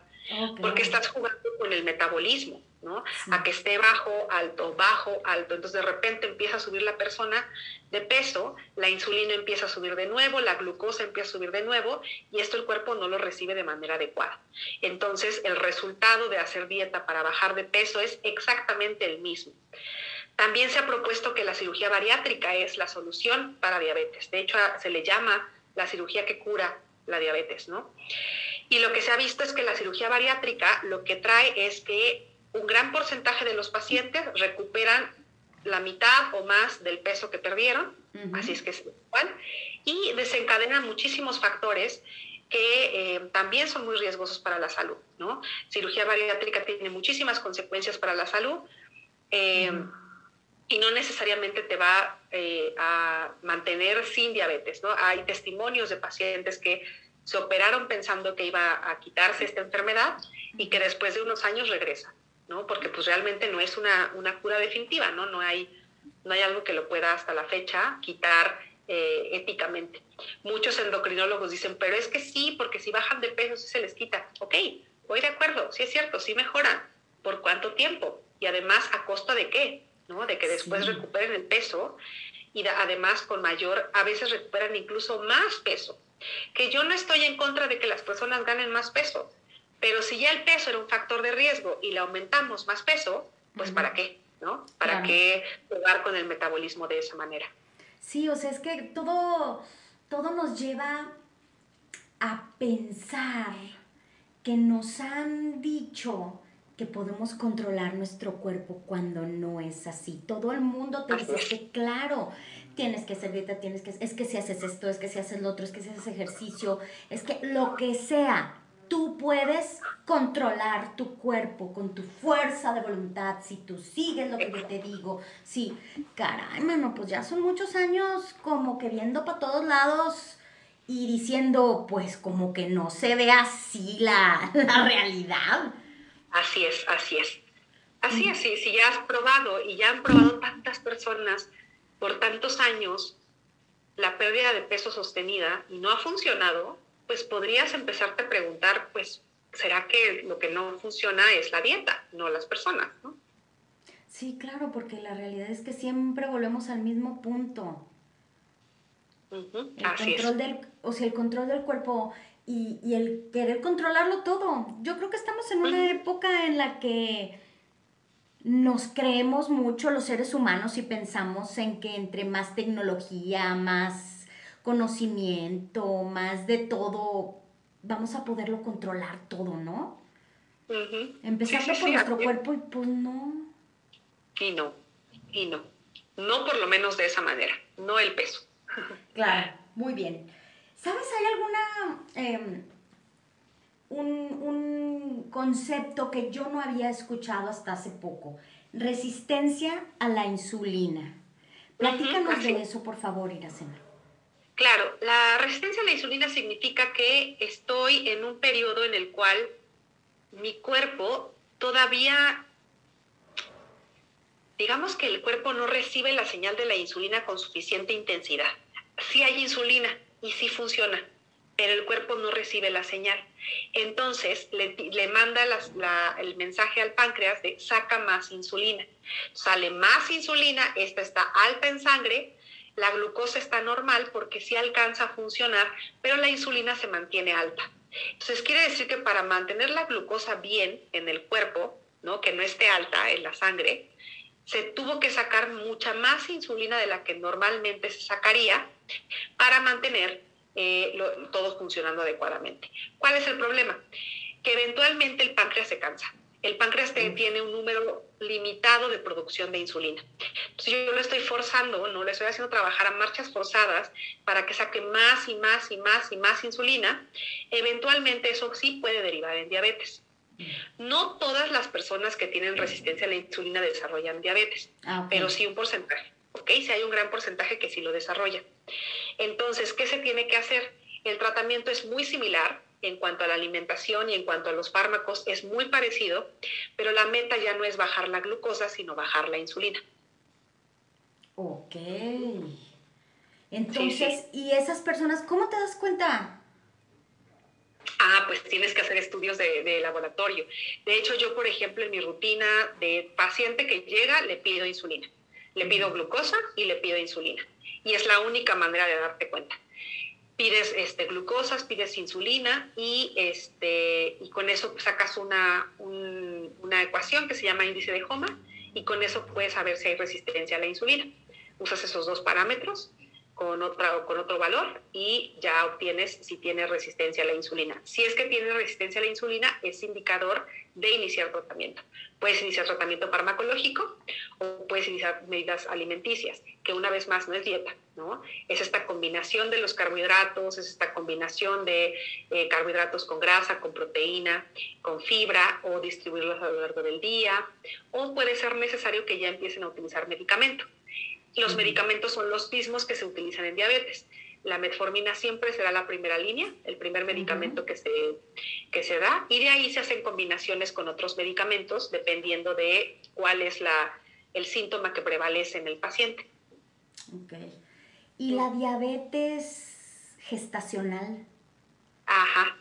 porque estás jugando con el metabolismo. ¿No? A que esté bajo, alto, bajo, alto. Entonces de repente empieza a subir la persona de peso, la insulina empieza a subir de nuevo, la glucosa empieza a subir de nuevo y esto el cuerpo no lo recibe de manera adecuada. Entonces el resultado de hacer dieta para bajar de peso es exactamente el mismo. También se ha propuesto que la cirugía bariátrica es la solución para diabetes. De hecho, se le llama la cirugía que cura la diabetes, ¿no? Y lo que se ha visto es que la cirugía bariátrica lo que trae es que un gran porcentaje de los pacientes recuperan la mitad o más del peso que perdieron, así es que es igual, y desencadenan muchísimos factores que eh, también son muy riesgosos para la salud, ¿no? Cirugía bariátrica tiene muchísimas consecuencias para la salud eh, y no necesariamente te va eh, a mantener sin diabetes, ¿no? Hay testimonios de pacientes que se operaron pensando que iba a quitarse esta enfermedad y que después de unos años regresa. ¿No? Porque pues realmente no es una, cura definitiva, ¿no? No hay, no hay algo que lo pueda hasta la fecha quitar eh, éticamente. Muchos endocrinólogos dicen, pero es que sí, porque si bajan de peso sí se les quita. Ok, voy de acuerdo, sí es cierto, sí mejoran. ¿Por cuánto tiempo? Y además, ¿a costa de qué? ¿no? De que después recuperen el peso y además con mayor, a veces recuperan incluso más peso. Que yo no estoy en contra de que las personas ganen más peso, pero si ya el peso era un factor de riesgo y le aumentamos más peso, pues ¿para qué? ¿No? ¿Para qué jugar con el metabolismo de esa manera? Sí, o sea, es que todo, todo nos lleva a pensar que nos han dicho que podemos controlar nuestro cuerpo cuando no es así. Todo el mundo te dice que claro, tienes que hacer dieta, tienes que es que si haces esto, es que si haces lo otro, es que si haces ejercicio, es que lo que sea, tú puedes controlar tu cuerpo con tu fuerza de voluntad, si tú sigues lo que yo te digo. Sí, caray, mano, pues ya son muchos años como que viendo para todos lados y diciendo, pues como que no se ve así la, realidad. Así es, así es. Así es, sí, si ya has probado y ya han probado tantas personas por tantos años la pérdida de peso sostenida y no ha funcionado, pues podrías empezarte a preguntar, pues, ¿será que lo que no funciona es la dieta, no las personas, ¿no? Sí, claro, porque la realidad es que siempre volvemos al mismo punto. el control del, o sea, el control del cuerpo y, el querer controlarlo todo. Yo creo que estamos en una época en la que nos creemos mucho los seres humanos y pensamos en que entre más tecnología, más conocimiento, más de todo, vamos a poderlo controlar todo, ¿no? Empezando por nuestro cuerpo y pues no. Y no, y no. No por lo menos de esa manera, no el peso. claro, muy bien. ¿Sabes, hay alguna... Em, un, un, concepto que yo no había escuchado hasta hace poco. Resistencia a la insulina. Platícanos de eso, por favor, Iracema. Claro, la resistencia a la insulina significa que estoy en un periodo en el cual mi cuerpo todavía, digamos que el cuerpo no recibe la señal de la insulina con suficiente intensidad. Sí hay insulina y sí funciona, pero el cuerpo no recibe la señal. Entonces le, manda el mensaje al páncreas de saca más insulina. Sale más insulina, esta está alta en sangre, la glucosa está normal porque sí alcanza a funcionar, pero la insulina se mantiene alta. Entonces quiere decir que para mantener la glucosa bien en el cuerpo, ¿no? que no esté alta en la sangre, se tuvo que sacar mucha más insulina de la que normalmente se sacaría para mantener eh, todo funcionando adecuadamente. ¿Cuál es el problema? Que eventualmente el páncreas se cansa el páncreas tiene un número limitado de producción de insulina. Entonces yo lo estoy forzando, no le estoy haciendo trabajar a marchas forzadas para que saque más y más y más y más insulina. Eventualmente eso sí puede derivar en diabetes. No todas las personas que tienen resistencia a la insulina desarrollan diabetes, ah, pero sí un porcentaje. ¿Ok? Si hay un gran porcentaje que sí lo desarrolla. Entonces, ¿qué se tiene que hacer? El tratamiento es muy similar, en cuanto a la alimentación y en cuanto a los fármacos es muy parecido, pero la meta ya no es bajar la glucosa, sino bajar la insulina. Ok. Entonces, ¿y esas personas, cómo te das cuenta? Ah, pues tienes que hacer estudios de, de, laboratorio. De hecho, yo, por ejemplo, en mi rutina de paciente que llega, le pido insulina. Le pido glucosa y le pido insulina. Y es la única manera de darte cuenta pides este, glucosas, pides insulina y, este, y con eso sacas una, una ecuación que se llama índice de HOMA y con eso puedes saber si hay resistencia a la insulina. Usas esos dos parámetros con, otra, con otro valor y ya obtienes si tiene resistencia a la insulina. Si es que tiene resistencia a la insulina, es indicador de iniciar tratamiento. Puedes iniciar tratamiento farmacológico o puedes iniciar medidas alimenticias, que una vez más no es dieta, ¿no? Es esta combinación de los carbohidratos, es esta combinación de eh, carbohidratos con grasa, con proteína, con fibra o distribuirlos a lo largo del día, o puede ser necesario que ya empiecen a utilizar medicamento. Los medicamentos son los mismos que se utilizan en diabetes la metformina siempre será la primera línea, el primer medicamento que, se, que se da, y de ahí se hacen combinaciones con otros medicamentos dependiendo de cuál es la, el síntoma que prevalece en el paciente. Ok. ¿Y la diabetes gestacional? Ajá.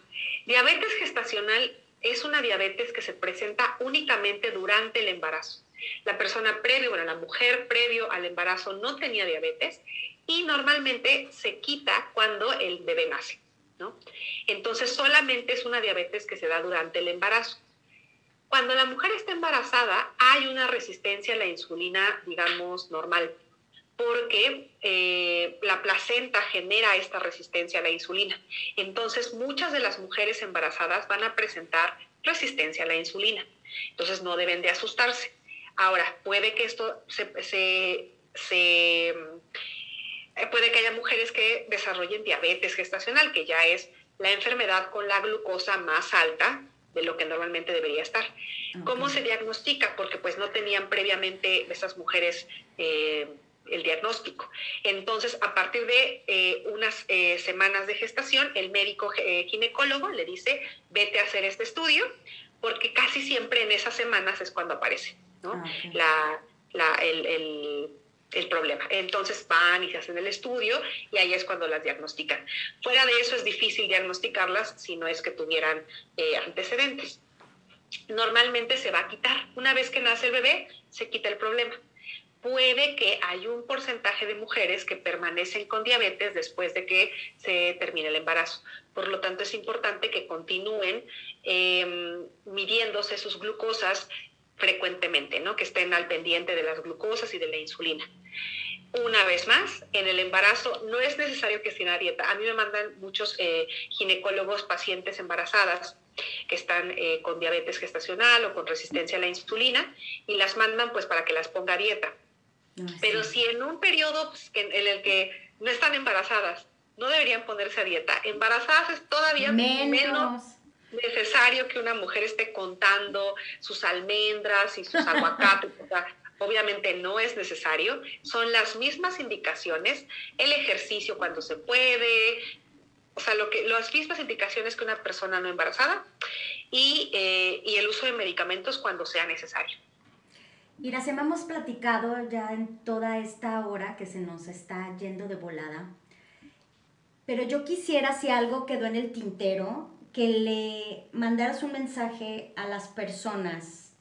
Diabetes gestacional es una diabetes que se presenta únicamente durante el embarazo. La persona previo, bueno, la mujer previo al embarazo no tenía diabetes y normalmente se quita cuando el bebé nace, ¿no? Entonces solamente es una diabetes que se da durante el embarazo. Cuando la mujer está embarazada hay una resistencia a la insulina, digamos, normal. porque eh, la placenta genera esta resistencia a la insulina. Entonces, muchas de las mujeres embarazadas van a presentar resistencia a la insulina. Entonces, no deben de asustarse. Ahora, puede que esto se, se, se puede que haya mujeres que desarrollen diabetes gestacional, que ya es la enfermedad con la glucosa más alta de lo que normalmente debería estar. ¿Cómo se diagnostica? Porque pues no tenían previamente esas mujeres eh, el diagnóstico. Entonces, a partir de eh, unas eh, semanas de gestación, el médico ginecólogo le dice, vete a hacer este estudio, porque casi siempre en esas semanas es cuando aparece ¿no? Ah, la, la, el el problema. Entonces van y se hacen el estudio y ahí es cuando las diagnostican. Fuera de eso es difícil diagnosticarlas si no es que tuvieran eh, antecedentes. Normalmente se va a quitar. Una vez que nace el bebé, se quita el problema. Puede que hay un porcentaje de mujeres que permanecen con diabetes después de que se termine el embarazo. Por lo tanto, es importante que continúen em, midiéndose sus glucosas frecuentemente, ¿no? que estén al pendiente de las glucosas y de la insulina. Una vez más, en el embarazo no es necesario que estén a dieta. A mí me mandan muchos eh, ginecólogos pacientes embarazadas que están eh, con diabetes gestacional o con resistencia a la insulina y las mandan pues para que las ponga a dieta. Ah, Pero si en un periodo pues, en el que no están embarazadas, no deberían ponerse a dieta. Embarazadas es todavía menos necesario que una mujer esté contando sus almendras y sus aguacates. obviamente no es necesario. Son las mismas indicaciones, el ejercicio cuando se puede, o sea, lo que, las mismas indicaciones que una persona no embarazada y, eh, y el uso de medicamentos cuando sea necesario. se hemos platicado ya en toda esta hora que se nos está yendo de volada, pero yo quisiera, si algo quedó en el tintero, que le mandaras un mensaje a las personas.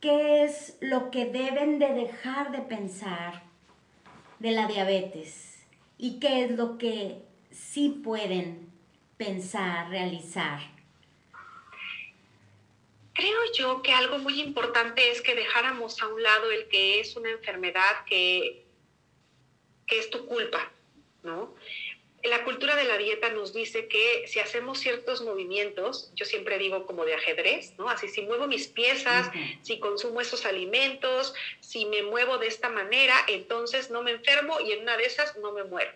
¿Qué es lo que deben de dejar de pensar de la diabetes? ¿Y qué es lo que sí pueden pensar, realizar? Creo yo que algo muy importante es que dejáramos a un lado el que es una enfermedad que, que es tu culpa, ¿no? La cultura de la dieta nos dice que si hacemos ciertos movimientos, yo siempre digo como de ajedrez, ¿no? Así, si muevo mis piezas, si consumo esos alimentos, si me muevo de esta manera, entonces no me enfermo y en una de esas no me muero.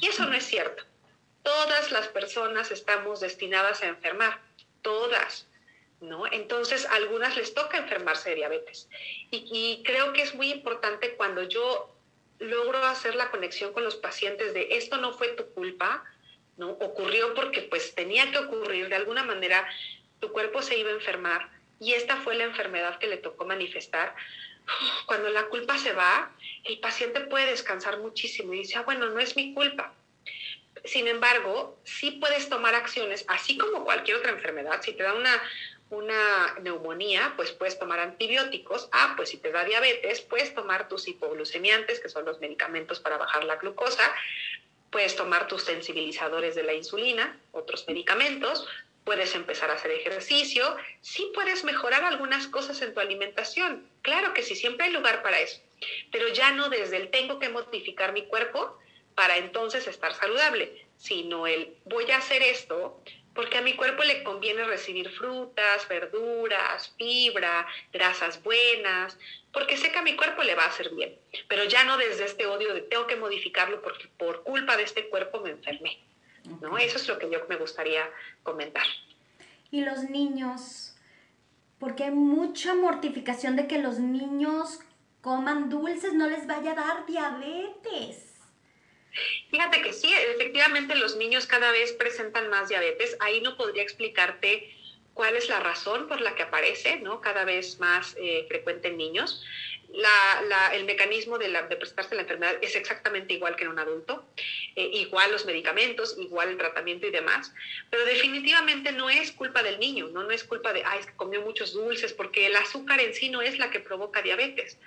Y eso no es cierto. Todas las personas estamos destinadas a enfermar, todas. ¿No? Entonces, a algunas les toca enfermarse de diabetes. Y, y creo que es muy importante cuando yo logro hacer la conexión con los pacientes de esto no fue tu culpa, ¿no? Ocurrió porque pues tenía que ocurrir, de alguna manera tu cuerpo se iba a enfermar y esta fue la enfermedad que le tocó manifestar. Cuando la culpa se va, el paciente puede descansar muchísimo y dice, ah, bueno, no es mi culpa. Sin embargo, sí puedes tomar acciones, así como cualquier otra enfermedad. Si te da una, una neumonía, pues puedes tomar antibióticos. Ah, pues si te da diabetes, puedes tomar tus hipoglucemiantes, que son los medicamentos para bajar la glucosa. Puedes tomar tus sensibilizadores de la insulina, otros medicamentos. Puedes empezar a hacer ejercicio. Sí puedes mejorar algunas cosas en tu alimentación. Claro que sí, siempre hay lugar para eso. Pero ya no desde el tengo que modificar mi cuerpo para entonces estar saludable, sino el voy a hacer esto porque a mi cuerpo le conviene recibir frutas, verduras, fibra, grasas buenas, porque sé que a mi cuerpo le va a hacer bien, pero ya no desde este odio de tengo que modificarlo porque por culpa de este cuerpo me enfermé. ¿no? Eso es lo que yo me gustaría comentar. Y los niños, porque hay mucha mortificación de que los niños coman dulces, no les vaya a dar diabetes. Fíjate que sí, efectivamente los niños cada vez presentan más diabetes. Ahí no podría explicarte cuál es la razón por la que aparece, ¿no? Cada vez más eh, frecuente en niños. el mecanismo de, presentarse la enfermedad es exactamente igual que en un adulto, eh, igual los medicamentos, igual el tratamiento y demás, pero definitivamente no es culpa del niño, no, no es culpa de, ay, es que comió muchos dulces, porque el azúcar en sí no es la que provoca diabetes.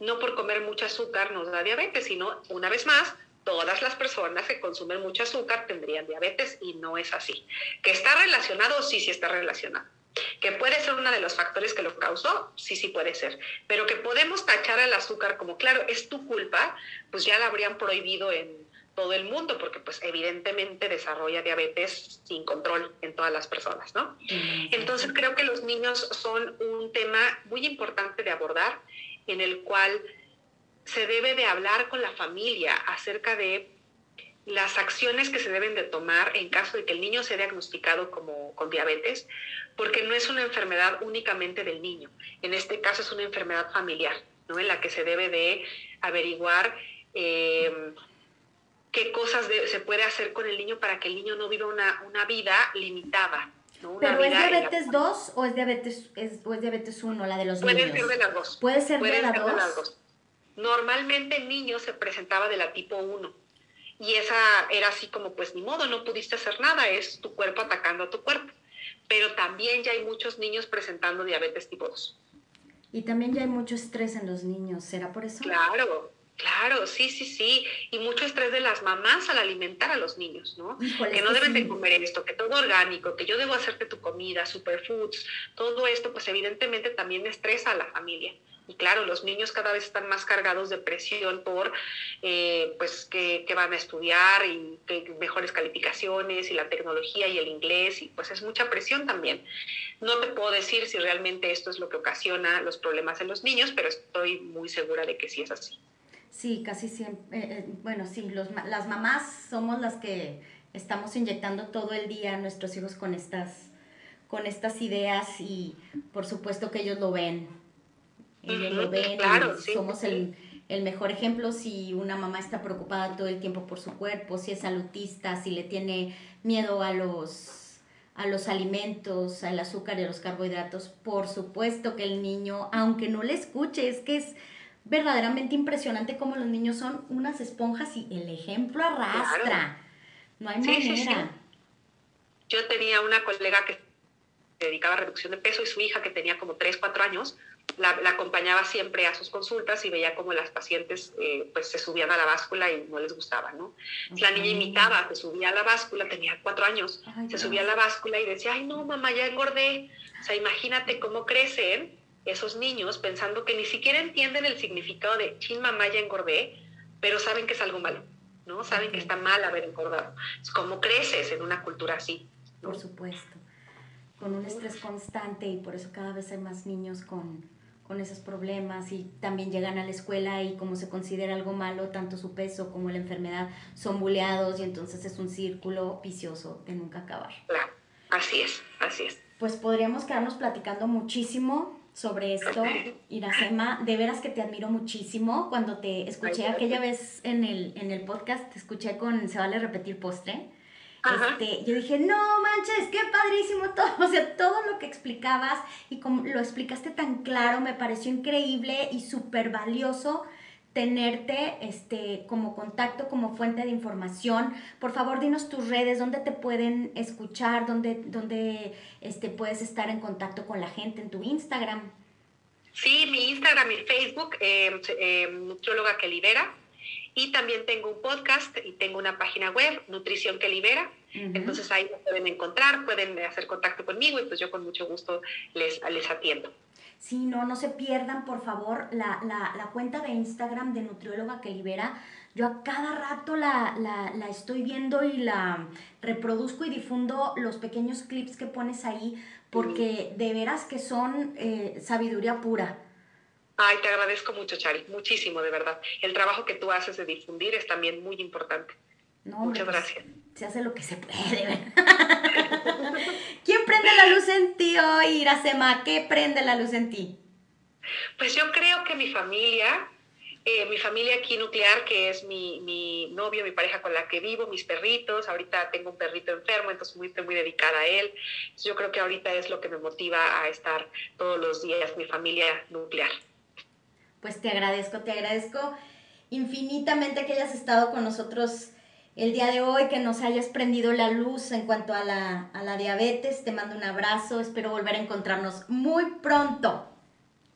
No por comer mucho azúcar nos da diabetes, sino, una vez más, todas las personas que consumen mucho azúcar tendrían diabetes y no es así. ¿Que está relacionado? Sí, sí está relacionado. Que puede ser uno de los factores que lo causó, sí, sí puede ser. Pero que podemos tachar al azúcar como, claro, es tu culpa, pues ya la habrían prohibido en todo el mundo, porque pues evidentemente desarrolla diabetes sin control en todas las personas, ¿no? Entonces creo que los niños son un tema muy importante de abordar, en el cual se debe de hablar con la familia acerca de las acciones que se deben de tomar en caso de que el niño sea diagnosticado como con diabetes, porque no es una enfermedad únicamente del niño. En este caso es una enfermedad familiar, ¿no? En la que se debe de averiguar eh, qué cosas se puede hacer con el niño para que el niño no viva una, una vida limitada. ¿no? ¿Pero es diabetes 2 o es diabetes, es, o es diabetes 1, la de los Puede niños? Ser de las dos. Puede ser, Puede de, ser las dos. Normalmente en niños se presentaba de la tipo 1 y esa era así como pues ni modo, no pudiste hacer nada, es tu cuerpo atacando a tu cuerpo. Pero también ya hay muchos niños presentando diabetes tipo 2. Y también ya hay mucho estrés en los niños, ¿será por eso? Claro, Claro, sí, sí, sí. Y mucho estrés de las mamás al alimentar a los niños, ¿no? Híjole, que no deben de comer esto, que todo orgánico, que yo debo hacerte tu comida, superfoods, todo esto, pues evidentemente también estresa a la familia. Y claro, los niños cada vez están más cargados de presión por, eh, pues, que, que van a estudiar y que mejores calificaciones y la tecnología y el inglés, y pues es mucha presión también. No te puedo decir si realmente esto es lo que ocasiona los problemas en los niños, pero estoy muy segura de que sí es así. Sí, casi siempre. eh, eh, bueno, sí, los, las mamás somos las que estamos inyectando todo el día a nuestros hijos con estas, con estas ideas y por supuesto que ellos lo ven. Ellos lo ven claro, y sí, somos sí, el, el mejor ejemplo si una mamá está preocupada todo el tiempo por su cuerpo, si es salutista, si le tiene miedo a los a los alimentos, al azúcar y a los carbohidratos, por supuesto que el niño, aunque no le escuche, es que es verdaderamente impresionante cómo los niños son unas esponjas y el ejemplo arrastra. Claro. No hay sí. manera. Yo tenía una colega que se dedicaba a reducción de peso y su hija que tenía como 3, 4 años, la, la acompañaba siempre a sus consultas y veía como las pacientes eh, pues se subían a la báscula y no les gustaba, ¿no? La niña imitaba, se subía a la báscula, tenía 4 años, Ay, se subía a la báscula y decía, ay no, mamá, ya engordé. O sea, imagínate cómo crecen esos niños pensando que ni siquiera entienden el significado de, chin, mamá, ya engordé, pero saben que es algo malo, ¿no? Saben que está mal haber engordado. Es como creces en una cultura así. ¿no? Por supuesto. Con un estrés constante y por eso cada vez hay más niños con, con esos problemas y también llegan a la escuela y como se considera algo malo, tanto su peso como la enfermedad son buleados y entonces es un círculo vicioso de nunca acabar. Claro, así es, así es. Pues podríamos quedarnos platicando muchísimo sobre esto, Iracema. De veras que te admiro muchísimo. Cuando te escuché aquella vez en el, en el podcast, te escuché con Se vale repetir postre. Este, yo dije, no manches, qué padrísimo todo, o sea, todo lo que explicabas y como lo explicaste tan claro, me pareció increíble y súper valioso tenerte este, como contacto, como fuente de información. Por favor, dinos tus redes, dónde te pueden escuchar, dónde, dónde este, puedes estar en contacto con la gente, en tu Instagram. Sí, mi Instagram y Facebook, eh, eh, Nutrióloga que Libera. Y también tengo un podcast y tengo una página web, Nutrición que Libera. Entonces ahí me pueden encontrar, pueden hacer contacto conmigo y pues yo con mucho gusto les, les atiendo. Sí, no, no se pierdan, por favor, la, la, la cuenta de Instagram de Nutrióloga que Libera. Yo a cada rato la, la, la estoy viendo y la reproduzco y difundo los pequeños clips que pones ahí, porque de veras que son eh, sabiduría pura. Ay, te agradezco mucho, Chari, muchísimo, de verdad. El trabajo que tú haces de difundir es también muy importante. No, Muchas pues, gracias. Se hace lo que se puede. ¿verdad? ¿Quién prende la luz en ti hoy, Iracema? ¿Qué prende la luz en ti? Pues yo creo que mi familia, eh, mi familia aquí nuclear, que es mi, mi novio, mi pareja con la que vivo, mis perritos, ahorita tengo un perrito enfermo, entonces muy, estoy muy dedicada a él. Entonces yo creo que ahorita es lo que me motiva a estar todos los días, mi familia nuclear. Pues te agradezco, te agradezco infinitamente que hayas estado con nosotros el día de hoy, que nos hayas prendido la luz en cuanto a la, a la diabetes. Te mando un abrazo, espero volver a encontrarnos muy pronto.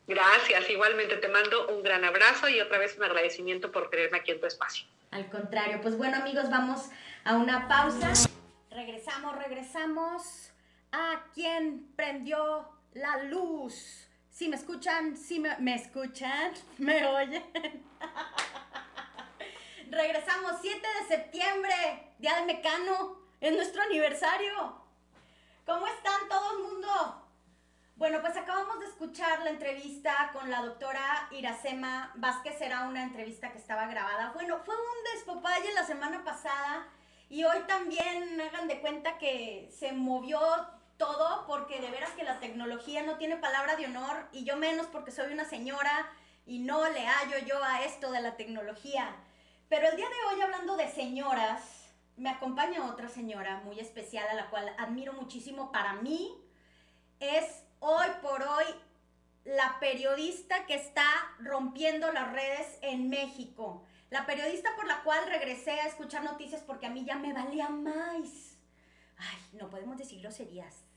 Gracias, igualmente te mando un gran abrazo y otra vez un agradecimiento por tenerme aquí en tu espacio. Al contrario, pues bueno amigos, vamos a una pausa. Regresamos, regresamos a quien prendió la luz. Si me escuchan, si me, me escuchan, me oyen. Regresamos 7 de septiembre, Día del Mecano, es nuestro aniversario. ¿Cómo están todo el mundo? Bueno, pues acabamos de escuchar la entrevista con la doctora Iracema Vázquez, era una entrevista que estaba grabada. Bueno, fue un despopalle la semana pasada y hoy también hagan de cuenta que se movió todo porque de veras que la tecnología no tiene palabra de honor y yo menos porque soy una señora y no le hallo yo a esto de la tecnología. Pero el día de hoy hablando de señoras, me acompaña otra señora muy especial a la cual admiro muchísimo para mí. Es hoy por hoy la periodista que está rompiendo las redes en México. La periodista por la cual regresé a escuchar noticias porque a mí ya me valía más. Ay, no podemos decir groserías.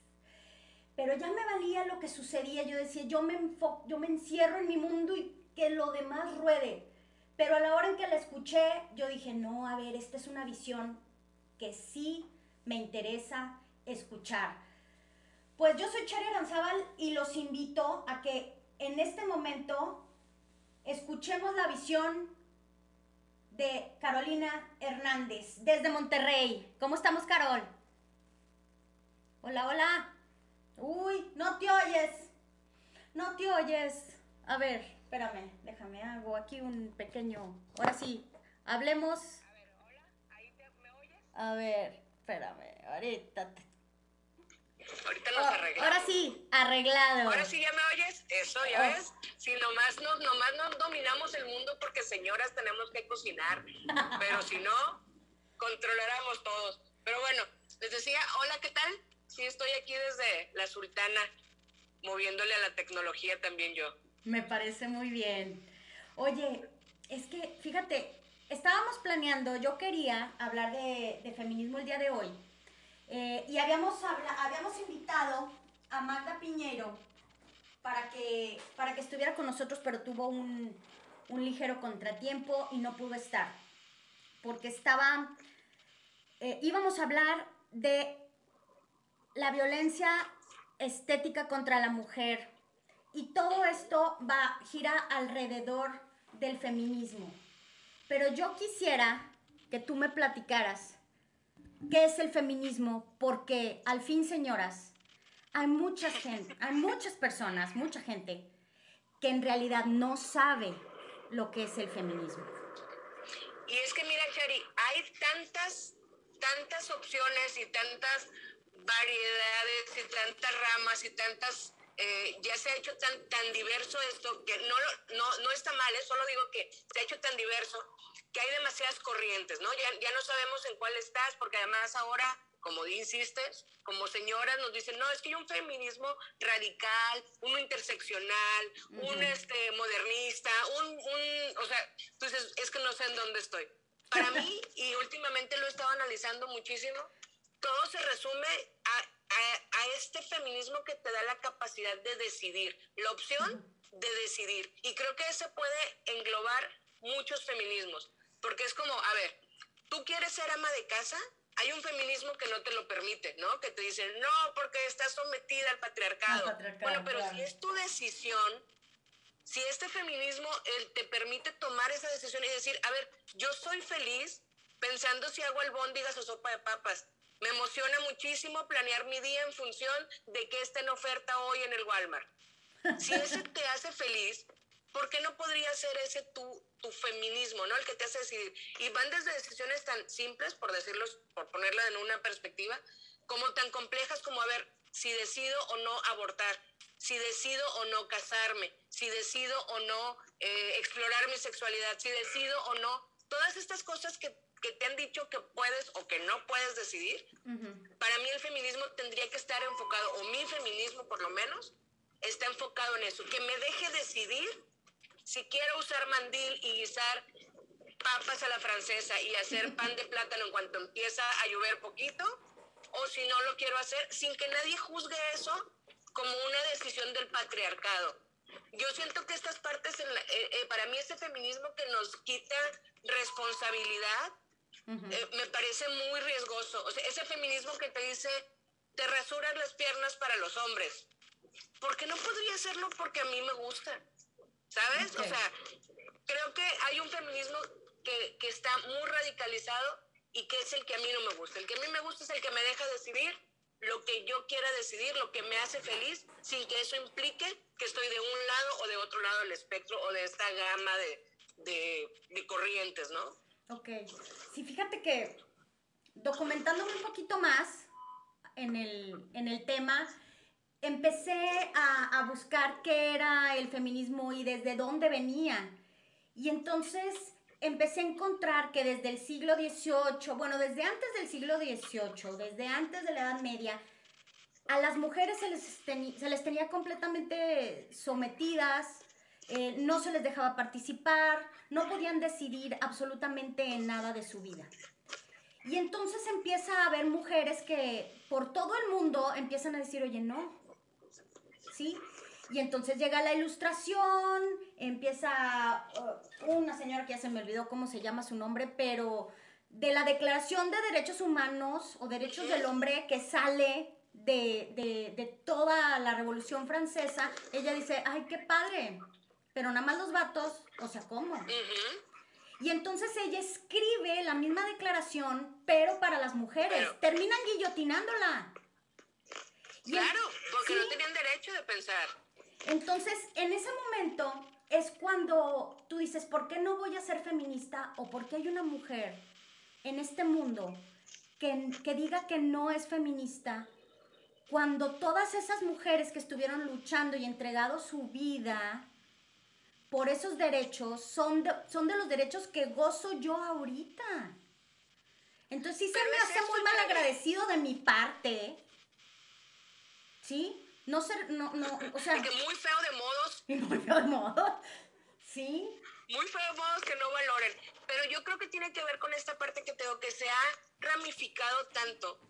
Pero ya me valía lo que sucedía. Yo decía, yo me, yo me encierro en mi mundo y que lo demás ruede. Pero a la hora en que la escuché, yo dije, no, a ver, esta es una visión que sí me interesa escuchar. Pues yo soy Chari Aranzábal y los invito a que en este momento escuchemos la visión de Carolina Hernández desde Monterrey. ¿Cómo estamos, Carol? Hola, hola. Uy, no te oyes. No te oyes. A ver, Espérame, déjame, hago aquí un pequeño... Ahora sí, hablemos... A ver, hola, ¿ahí me oyes? A ver, espérame, ahorita... Ahorita los oh, arreglamos. Ahora sí, arreglado. Ahora sí ya me oyes, eso ya oh. ves. Si nomás no, nomás no dominamos el mundo porque señoras tenemos que cocinar, pero si no, controlaremos todos. Pero bueno, les decía, hola, ¿qué tal? Sí, estoy aquí desde la Sultana, moviéndole a la tecnología también yo. Me parece muy bien. Oye, es que, fíjate, estábamos planeando, yo quería hablar de, feminismo el día de hoy. Eh, y habíamos, habíamos invitado a Magda Piñero para que, para que estuviera con nosotros, pero tuvo un, un ligero contratiempo y no pudo estar. Porque estaba, eh, íbamos a hablar de la violencia estética contra la mujer y todo esto va, gira alrededor del feminismo. Pero yo quisiera que tú me platicaras qué es el feminismo, porque al fin, señoras, hay mucha hay muchas personas, mucha gente que en realidad no sabe lo que es el feminismo. Y es que mira, Chari, hay tantas, tantas opciones y tantas variedades y tantas ramas y tantas eh, ya se ha hecho tan, tan diverso esto, que no, no, no está mal, ¿eh? solo digo que se ha hecho tan diverso que hay demasiadas corrientes, ¿no? Ya, ya no sabemos en cuál estás, porque además ahora como insistes, como señoras nos dicen, no, es que hay un feminismo radical, uno interseccional, un este, modernista, un, un, o sea, entonces es que no sé en dónde estoy. Para mí, y últimamente lo he estado analizando muchísimo, todo se resume a a, este feminismo que te da la capacidad de decidir, la opción de decidir. Y creo que ese puede englobar muchos feminismos, porque es como, a ver, tú quieres ser ama de casa, hay un feminismo que no te lo permite, ¿no? Que te dicen, no, porque estás sometida al patriarcado. bueno, pero si es tu decisión, si este feminismo te permite tomar esa decisión y decir, a ver, yo soy feliz pensando si hago albóndigas o sopa de papas, me emociona muchísimo planear mi día en función de qué está en oferta hoy en el Walmart. Si ese te hace feliz, ¿por qué no podría ser ese tu, tu feminismo, ¿no? El que te hace decidir. Y van desde decisiones tan simples, por decirlo, por ponerla en una perspectiva, como tan complejas como, a ver, si decido o no abortar, si decido o no casarme, si decido o no eh, explorar mi sexualidad, si decido o no, todas estas cosas que que te han dicho que puedes o que no puedes decidir, para mí el feminismo tendría que estar enfocado, o mi feminismo por lo menos, está enfocado en eso, que me deje decidir si quiero usar mandil y guisar papas a la francesa y hacer pan de plátano en cuanto empieza a llover poquito, o si no lo quiero hacer, sin que nadie juzgue eso como una decisión del patriarcado. Yo siento que estas partes, eh, eh, para mí ese feminismo que nos quita responsabilidad, eh, me parece muy riesgoso. O sea, ese feminismo que te dice, te rasuras las piernas para los hombres. ¿Por qué no podría hacerlo porque a mí me gusta? ¿Sabes? O sea, creo que hay un feminismo que, que está muy radicalizado y que es el que a mí no me gusta. El que a mí me gusta es el que me deja decidir lo que yo quiera decidir, lo que me hace feliz, sin que eso implique que estoy de un lado o de otro lado del espectro o de esta gama de, de, de corrientes, ¿no? Ok. Sí, fíjate que documentándome un poquito más en el, en el tema, empecé a, a, buscar qué era el feminismo y desde dónde venía. Y entonces empecé a encontrar que desde el siglo XVIII, bueno, desde antes del siglo XVIII, desde antes de la Edad Media, a las mujeres se les, se les tenía completamente sometidas, eh, no se les dejaba participar, no podían decidir absolutamente en nada de su vida. Y entonces empieza a haber mujeres que por todo el mundo empiezan a decir, oye, no, ¿sí? Y entonces llega la ilustración, empieza uh, una señora que ya se me olvidó cómo se llama su nombre, pero de la Declaración de Derechos Humanos o Derechos del Hombre que sale de, de, de toda la Revolución Francesa, ella dice, ay, qué padre, pero nada más los vatos, o sea, ¿cómo? Y entonces ella escribe la misma declaración, pero para las mujeres. Terminan guillotinándola. claro, porque no tenían derecho de pensar. Entonces, en ese momento es cuando tú dices, ¿por qué no voy a ser feminista? O ¿por qué hay una mujer en este mundo que, que diga que no es feminista? Cuando todas esas mujeres que estuvieron luchando y entregado su vida por esos derechos son de, son de los derechos que gozo yo ahorita. Entonces sí se me hace muy mal agradecido de mi parte. ¿Sí? No ser, no, no, o sea. Que muy feo de modos. Muy feo de modos. Sí. Muy feo de modos que no valoren. Pero yo creo que tiene que ver con esta parte que tengo, que se ha ramificado tanto.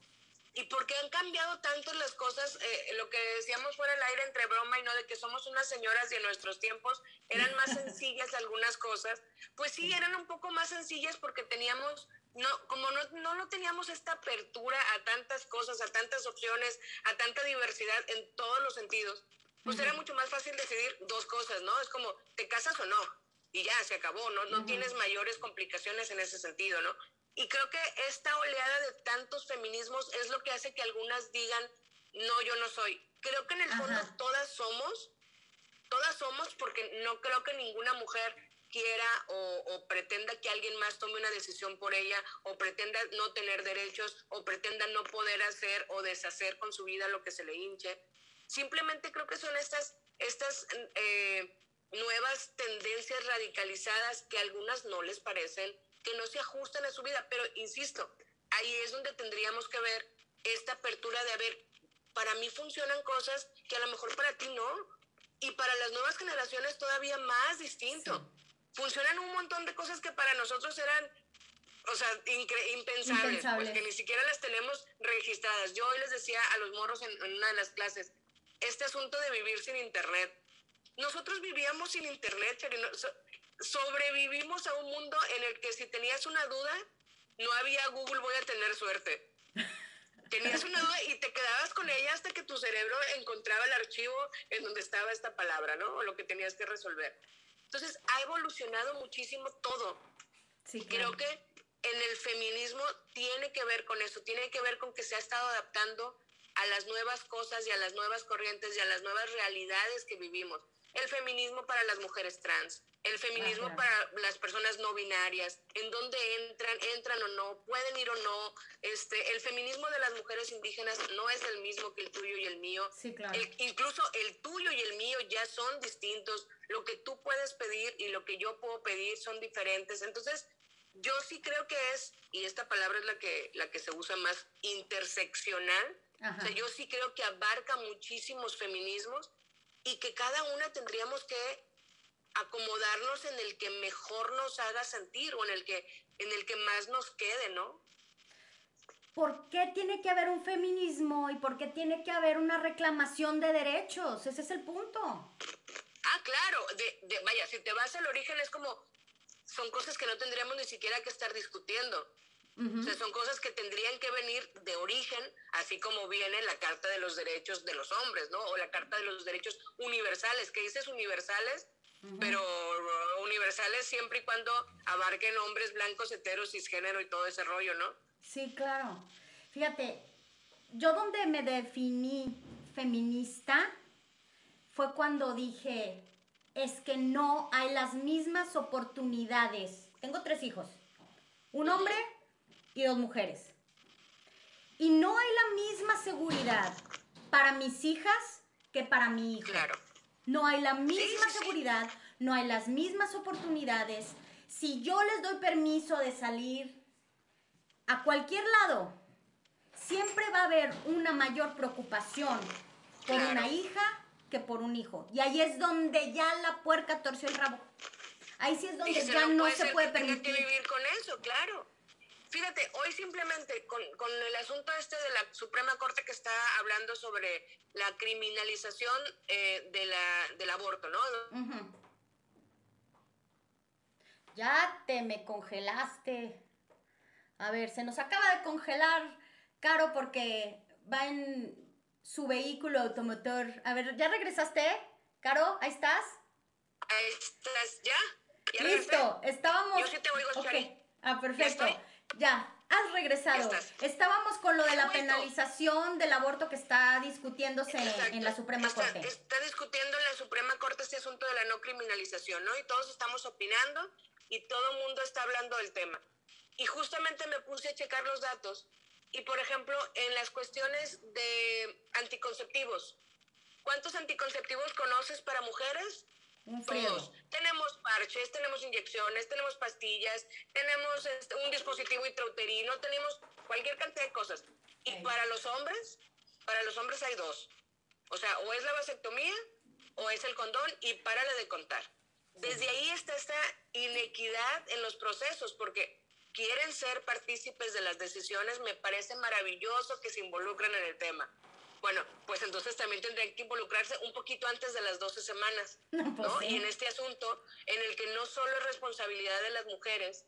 Y porque han cambiado tanto las cosas, eh, lo que decíamos fuera del aire entre broma y no de que somos unas señoras y en nuestros tiempos eran más sencillas algunas cosas, pues sí, eran un poco más sencillas porque teníamos no, como no, no, no, teníamos esta apertura a tantas cosas, a tantas opciones, a tanta diversidad en todos los sentidos, pues era mucho más fácil decidir dos cosas, ¿no? Es como, ¿te casas o no? Y ya, se acabó, no, no tienes mayores complicaciones en ese sentido, ¿no? Y creo que esta oleada de tantos feminismos es lo que hace que algunas digan, no, yo no soy. Creo que en el fondo todas somos, todas somos porque no creo que ninguna mujer quiera o, pretenda que alguien más tome una decisión por ella, o pretenda no tener derechos, o pretenda no poder hacer o deshacer con su vida lo que se le hinche. Simplemente creo que son estas, estas eh, nuevas tendencias radicalizadas que a algunas no les parecen, que no se ajustan a su vida, pero insisto, ahí es donde tendríamos que ver esta apertura de, a ver, para mí funcionan cosas que a lo mejor para ti no, y para las nuevas generaciones todavía más distinto funcionan un montón de cosas que para nosotros eran, o sea, impensables, porque pues, ni siquiera las tenemos registradas. Yo hoy les decía a los morros en, una de las clases, este asunto de vivir sin internet. Nosotros vivíamos sin internet, sobrevivimos a un mundo en el que si tenías una duda, no había Google, voy a tener suerte. Tenías una duda y te quedabas con ella hasta que tu cerebro encontraba el archivo en donde estaba esta palabra, ¿no? O lo que tenías que resolver. Entonces, ha evolucionado muchísimo todo. Sí, Creo que en el feminismo tiene que ver con eso, tiene que ver con que se ha estado adaptando a las nuevas cosas y a las nuevas corrientes y a las nuevas realidades que vivimos. El feminismo para las mujeres trans, el feminismo para las personas no binarias, en dónde entran, entran o no, pueden ir o no. Este, el feminismo de las mujeres indígenas no es el mismo que el tuyo y el mío. Sí, claro. incluso el tuyo y el mío ya son distintos. Lo que tú puedes pedir y lo que yo puedo pedir son diferentes. Entonces, yo sí creo que es, y esta palabra es la que, la que se usa más, interseccional. O sea, yo sí creo que abarca muchísimos feminismos y que cada una tendríamos que acomodarnos en el que mejor nos haga sentir o en el que, en el que más nos quede, ¿no? ¿Por qué tiene que haber un feminismo y por qué tiene que haber una reclamación de derechos? Ese es el punto. Ah, claro. De, vaya, si te vas al origen es como, son cosas que no tendríamos ni siquiera que estar discutiendo. O sea, son cosas que tendrían que venir de origen, así como viene la Carta de los Derechos de los Hombres, ¿no? O la Carta de los Derechos Universales, que dices universales, pero universales siempre y cuando abarquen hombres blancos, heteros, cisgénero y todo ese rollo, ¿no? Sí, claro. Fíjate, yo donde me definí feminista fue cuando dije, es que no hay las mismas oportunidades. Tengo tres hijos, un hombre y dos mujeres. Y no hay la misma seguridad para mis hijas que para mi hijo. Claro. No hay la misma seguridad, no hay las mismas oportunidades. Si yo les doy permiso de salir a cualquier lado, siempre va a haber una mayor preocupación por una hija que por un hijo. Y ahí es donde ya la puerca torció el rabo. Ahí sí es donde ya no, se puede permitir. que vivir con eso, claro. Fíjate, hoy simplemente con, el asunto este de la Suprema Corte que está hablando sobre la criminalización eh, de la, del aborto, ¿no? Ya te me congelaste. A ver, se nos acaba de congelar, Caro, porque va en su vehículo automotor. A ver, ¿ya regresaste? Caro, ¿ahí estás? Ahí estás, ¿ya? Listo, estábamos... Yo sí te oigo, okay. Ah, perfecto. Ya, has regresado. Estábamos con lo de la penalización del aborto que está discutiéndose en la Suprema Corte. Está discutiendo en la Suprema Corte este asunto de la no criminalización, ¿no? Y todos estamos opinando y todo el mundo está hablando del tema. Y justamente me puse a checar los datos y, por ejemplo, en las cuestiones de anticonceptivos, ¿cuántos anticonceptivos conoces para mujeres? Todos. Tenemos parches, tenemos inyecciones, tenemos pastillas, tenemos este, un dispositivo intrauterino, tenemos cualquier cantidad de cosas. Y para los hombres, para los hombres hay dos. O sea, o es la vasectomía o es el condón y párale de contar. Desde ahí está esta inequidad en los procesos, porque quieren ser partícipes de las decisiones, me parece maravilloso que se involucren en el tema. Bueno, pues entonces también tendrían que involucrarse un poquito antes de las 12 semanas, pues ¿no? Y en este asunto, en el que no solo es responsabilidad de las mujeres,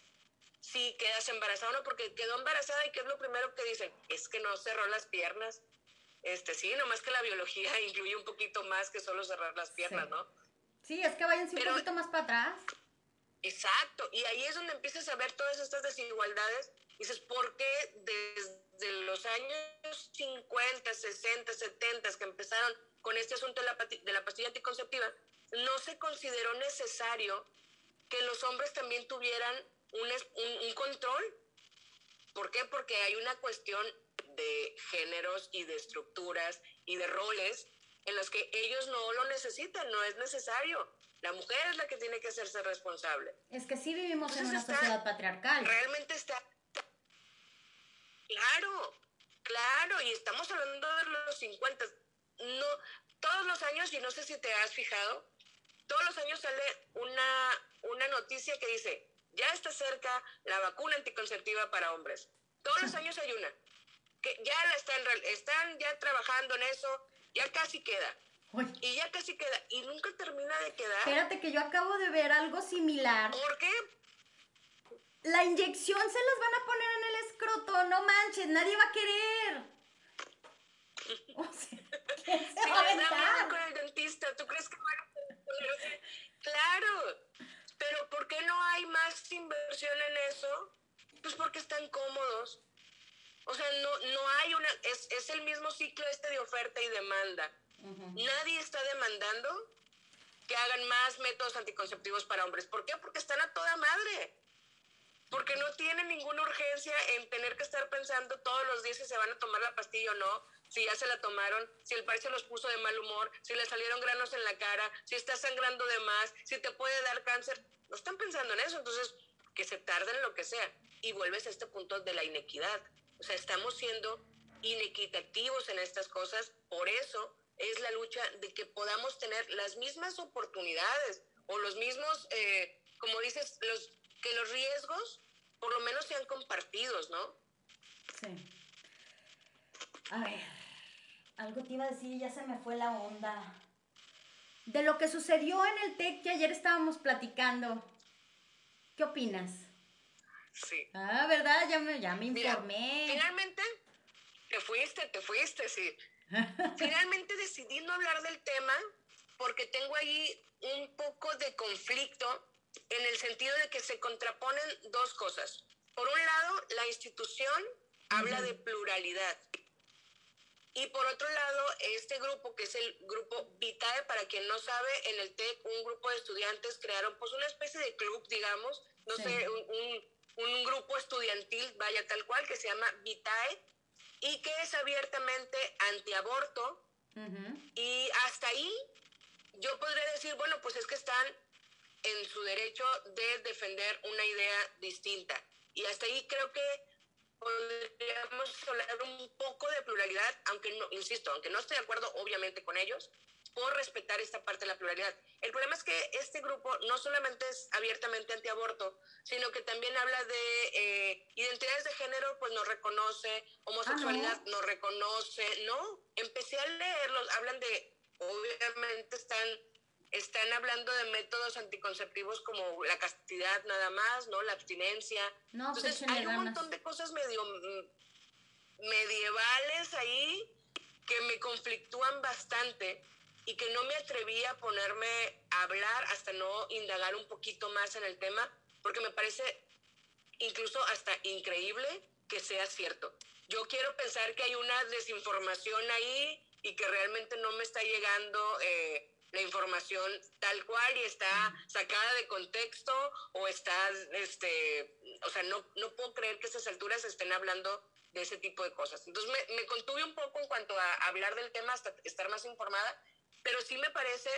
si quedas embarazada o no, porque quedó embarazada y ¿qué es lo primero que dicen? Es que no cerró las piernas. Este, sí, nomás que la biología incluye un poquito más que solo cerrar las piernas, ¿no? Sí, es que vayan un poquito más para atrás. Exacto, y ahí es donde empiezas a ver todas estas desigualdades. dices, ¿por qué desde los años 50, 60, 70 que empezaron con este asunto de la, de la pastilla anticonceptiva, no se consideró necesario que los hombres también tuvieran un, un, un control? ¿Por qué? Porque hay una cuestión de géneros y de estructuras y de roles en los que ellos no lo necesitan, no es necesario. La mujer es la que tiene que hacerse responsable. Es que sí vivimos en una sociedad patriarcal. Realmente está... Claro, claro, y estamos hablando de los 50. No, todos los años, y no sé si te has fijado, todos los años sale una, una noticia que dice, ya está cerca la vacuna anticonceptiva para hombres. Todos los años hay una. Que ya la están, están ya trabajando en eso, ya casi queda. Y ya casi queda. Y nunca termina de quedar. Espérate, que yo acabo de ver algo similar. ¿Por qué? La inyección se las van a poner en el escroto. No manches, nadie va a querer. O sea, ¿quién se va a con el dentista. ¿Tú crees que van a Claro. Pero ¿por qué no hay más inversión en eso? Pues porque están cómodos. O sea, no, no hay una, es, es el mismo ciclo este de oferta y demanda. Nadie está demandando que hagan más métodos anticonceptivos para hombres. ¿Por qué? Porque están a toda madre. Porque no tienen ninguna urgencia en tener que estar pensando todos los días si se van a tomar la pastilla o no, si ya se la tomaron, si el par se los puso de mal humor, si le salieron granos en la cara, si está sangrando de más, si te puede dar cáncer. No están pensando en eso, entonces que se tarden lo que sea. Y vuelves a este punto de la inequidad. O sea, estamos siendo inequitativos en estas cosas, por eso es la lucha de que podamos tener las mismas oportunidades o los mismos, eh, como dices, los, que los riesgos por lo menos sean compartidos, ¿no? Sí. A ver, algo te iba a decir y ya se me fue la onda. De lo que sucedió en el TEC que ayer estábamos platicando, ¿qué opinas? sí. Ah, ¿verdad? Ya me, ya me informé. finalmente, te fuiste, te fuiste, sí. finalmente decidí no hablar del tema porque tengo ahí un poco de conflicto en el sentido de que se contraponen dos cosas. Por un lado, la institución habla de pluralidad. Y por otro lado, este grupo, que es el grupo Vitae, para quien no sabe, en el TEC un grupo de estudiantes crearon pues una especie de club, digamos, no sé, un, un, grupo estudiantil, vaya tal cual, que se llama Vitae, y que es abiertamente antiaborto. Y hasta ahí yo podría decir, bueno, pues es que están en su derecho de defender una idea distinta. Y hasta ahí creo que podríamos hablar un poco de pluralidad, aunque no, insisto, aunque no estoy de acuerdo obviamente con ellos, por respetar esta parte de la pluralidad. El problema es que este grupo no solamente es abiertamente antiaborto, sino que también habla de eh, identidades de género, pues no reconoce, homosexualidad ah, no. no reconoce, ¿no? Empecé a leerlos, hablan de, obviamente están están hablando de métodos anticonceptivos como la castidad nada más, ¿no? La abstinencia. No, pues Entonces hay un montón de cosas medio mm, medievales ahí que me conflictúan bastante y que no me atreví a ponerme a hablar hasta no indagar un poquito más en el tema, porque me parece incluso hasta increíble que sea cierto. Yo quiero pensar que hay una desinformación ahí y que realmente no me está llegando eh, la información tal cual y está sacada de contexto o está, este, o sea, no, no puedo creer que a estas alturas estén hablando de ese tipo de cosas. Entonces me, me contuve un poco en cuanto a hablar del tema hasta estar más informada, pero sí me parece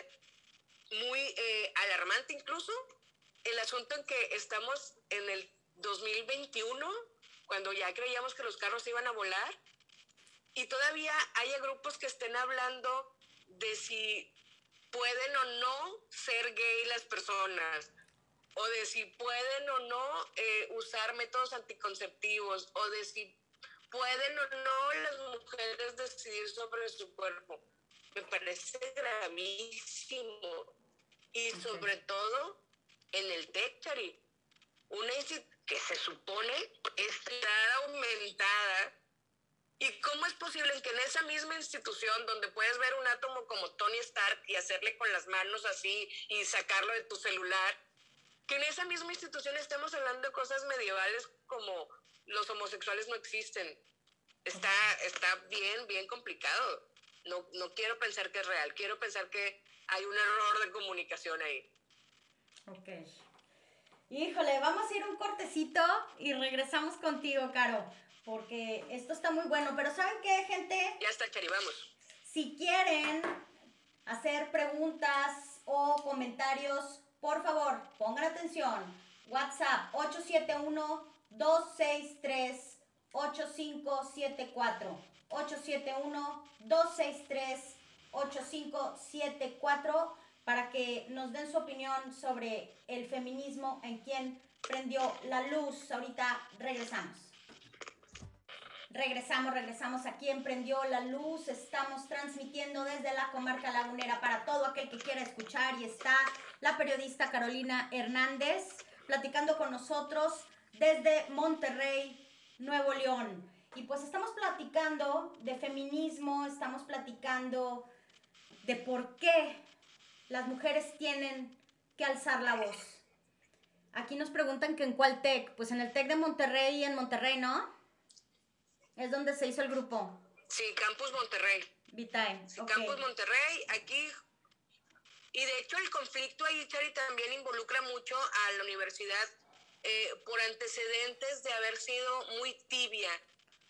muy eh, alarmante incluso el asunto en que estamos en el 2021, cuando ya creíamos que los carros iban a volar, y todavía haya grupos que estén hablando de si pueden o no ser gay las personas, o de si pueden o no eh, usar métodos anticonceptivos, o de si pueden o no las mujeres decidir sobre su cuerpo. Me parece gravísimo. Y sobre todo en el TECHARI, una institución que se supone está aumentada ¿Y cómo es posible que en esa misma institución donde puedes ver un átomo como Tony Stark y hacerle con las manos así y sacarlo de tu celular, que en esa misma institución estemos hablando de cosas medievales como los homosexuales no existen? Está, está bien, bien complicado. No, no quiero pensar que es real, quiero pensar que hay un error de comunicación ahí. Ok. Híjole, vamos a ir un cortecito y regresamos contigo, Caro porque esto está muy bueno. Pero ¿saben qué, gente? Ya está, Chari, vamos. Si quieren hacer preguntas o comentarios, por favor, pongan atención. WhatsApp 871-263-8574. 871-263-8574 para que nos den su opinión sobre el feminismo en quien prendió la luz. Ahorita regresamos. Regresamos, regresamos aquí Emprendió la Luz. Estamos transmitiendo desde la comarca lagunera para todo aquel que quiera escuchar y está la periodista Carolina Hernández platicando con nosotros desde Monterrey, Nuevo León. Y pues estamos platicando de feminismo, estamos platicando de por qué las mujeres tienen que alzar la voz. Aquí nos preguntan que en cuál TEC, pues en el TEC de Monterrey, en Monterrey, ¿no? Es donde se hizo el grupo. Sí, Campus Monterrey. Vitae. Campus Monterrey, aquí. Y de hecho el conflicto ahí, Chari, también involucra mucho a la universidad eh, por antecedentes de haber sido muy tibia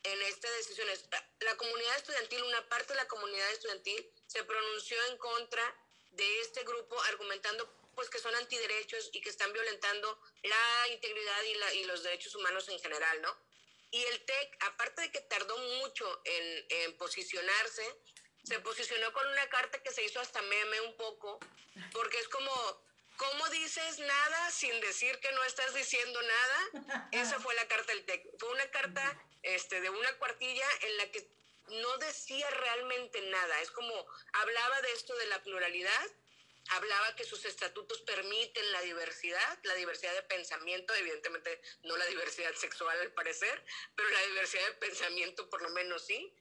en estas decisiones. La comunidad estudiantil, una parte de la comunidad estudiantil, se pronunció en contra de este grupo, argumentando pues que son antiderechos y que están violentando la integridad y, la, y los derechos humanos en general, ¿no? Y el TEC, aparte de que tardó mucho en, posicionarse, se posicionó con una carta que se hizo hasta meme un poco, porque es como, ¿cómo dices nada sin decir que no estás diciendo nada? Esa fue la carta del TEC. Fue una carta este, de una cuartilla en la que no decía realmente nada. Es como hablaba de esto de la pluralidad, hablaba que sus estatutos permiten la diversidad, la diversidad de pensamiento, evidentemente no la diversidad sexual al parecer, pero la diversidad de pensamiento por lo menos sí,